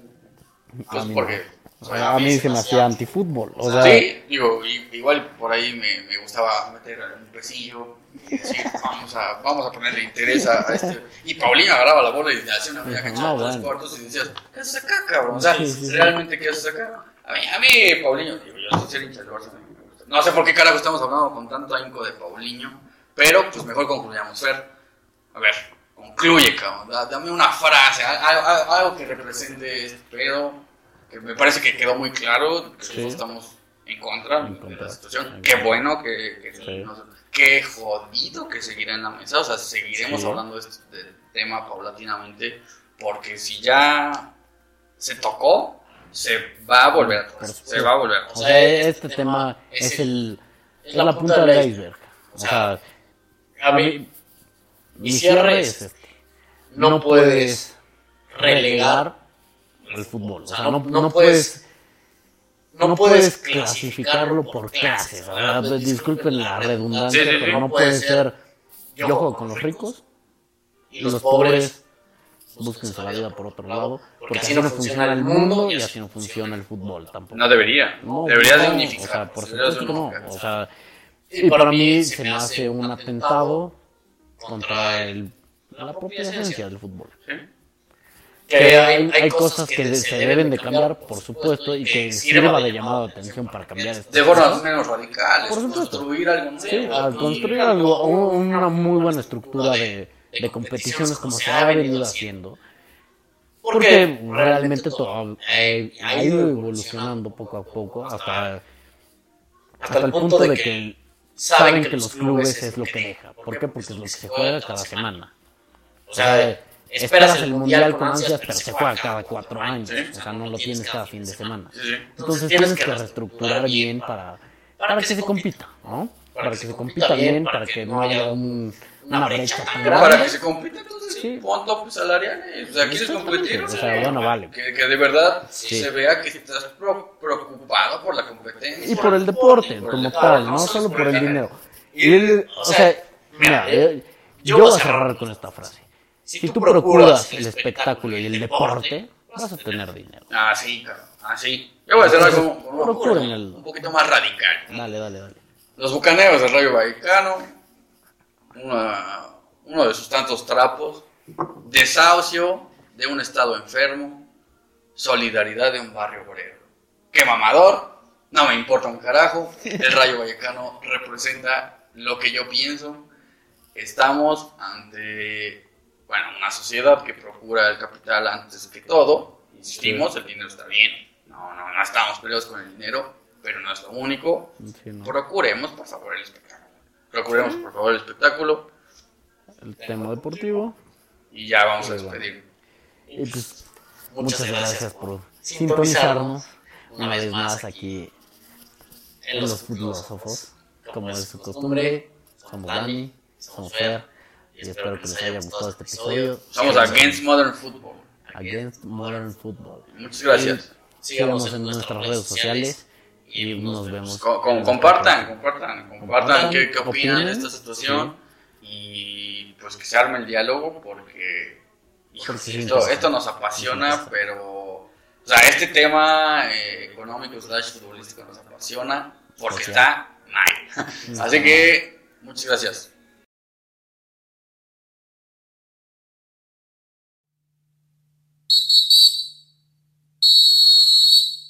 Pues porque. O sea, a mí se me hacía antifútbol. O sea, sí, digo, igual por ahí me, me gustaba meter un pesillo y decir, vamos a, vamos a ponerle interés a, a este. Y Paulinho agarraba la bola y le hacía una media cancha No, de tres bueno. cuartos y decías, ¿qué haces acá, cabrón? O sea, Sí, sí, sí. realmente, ¿qué haces acá? A mí, a mí Paulinho, digo, yo soy ser hincha del Barça, me gusta. No sé por qué carajo estamos hablando con tanto ahínco de Paulinho, pero pues mejor concluyamos. Fer, a ver, concluye, cabrón. da- Dame una frase, al- al- al- algo que represente este pedo, que me parece que quedó muy claro, que Sí. nosotros estamos en contra En de la situación. En Qué contra. bueno que, que Sí. nos- qué jodido que seguirá en la mesa, o sea, seguiremos Sí. hablando de este tema paulatinamente, porque si ya se tocó, se va a volver a tocar, Por se va a volver a o tocar. sea, este tema es el es la punta del iceberg. O sea, A mí, mi cierre es este. No puedes relegar el fútbol. O sea, no, no puedes no puedes clasificarlo por clases. Sea, disculpen la redundancia, Sí, sí, sí. pero no puede ser yo juego con los ricos y los pobres búsquense la vida por otro lado, porque así no funciona el mundo y así no funciona el fútbol tampoco. No debería, No, debería de no, unificar. O sea, por supuesto que no. unificar. O sea, y para mí se me hace un atentado contra el, la propia esencia del fútbol. ¿Sí? Que hay, hay cosas que se deben de cambiar, por supuesto, y que sirva de llamado de atención para cambiar esto. De formas menos radicales, Por supuesto. construir algo nuevo. Sí, al construir algo, un- una muy buena estructura de, de competiciones como se ha venido haciendo, porque realmente todo eh, ha ido evolucionando poco a poco hasta, hasta el punto de que saben que los clubes es lo que deja. ¿Por qué? Porque es lo que se juega cada semana. O sea, esperas el mundial con ansias, pero se juega cada cuatro años. O sea, no lo tienes cada fin de semana. Sí, sí. Entonces tienes que reestructurar bien para, para que se compita, ¿no? Para que se compita bien, para que no haya un- una brecha tan Pero para grande. que se compita, entonces Sí. pon topes salariales. O sea, quieres competir. O sea, bueno, vale. Que, que de verdad Sí. se vea que estás preocupado por la competencia. Y por el deporte Por como tal, no solo por el dinero. Y, el- o sea, mira, eh, yo voy a cerrar con esta frase. Si tú procuras el espectáculo y el deporte, vas a tener dinero. Ah, sí, cabrón. Ah, sí. Yo voy a hacer algo un poquito más radical. Dale, dale, dale. Los bucaneros del Rayo Vallecano, una- uno de sus tantos trapos, desahucio de un estado enfermo, solidaridad de un barrio obrero. ¡Qué mamador! No me importa un carajo. El Rayo Vallecano representa lo que yo pienso. Estamos ante, bueno, una sociedad que procura el capital antes que todo. Insistimos, el dinero está bien. No, no, no estamos peleados con el dinero, pero no es lo único. Sí, no. Procuremos, por favor, el espectáculo. Procuremos, por favor, el espectáculo El tema deportivo. y ya vamos a Sí, bueno. despedir. Y pues, muchas gracias por sintonizarnos una vez más aquí en Los Filósofos. Como es su costumbre, somos Dani, somos Fer, y espero que les haya gustado este episodio. Estamos Against Modern Football. Against Modern Football. Muchas gracias. Síganos en nuestras redes sociales y nos vemos. Co- co- compartan, compartan, compartan qué, qué opinan de esta situación y pues que se arme el diálogo porque, esto, nos apasiona, pero, o sea, este tema eh, económico slash futbolístico nos apasiona porque está nice. Así que, muchas gracias.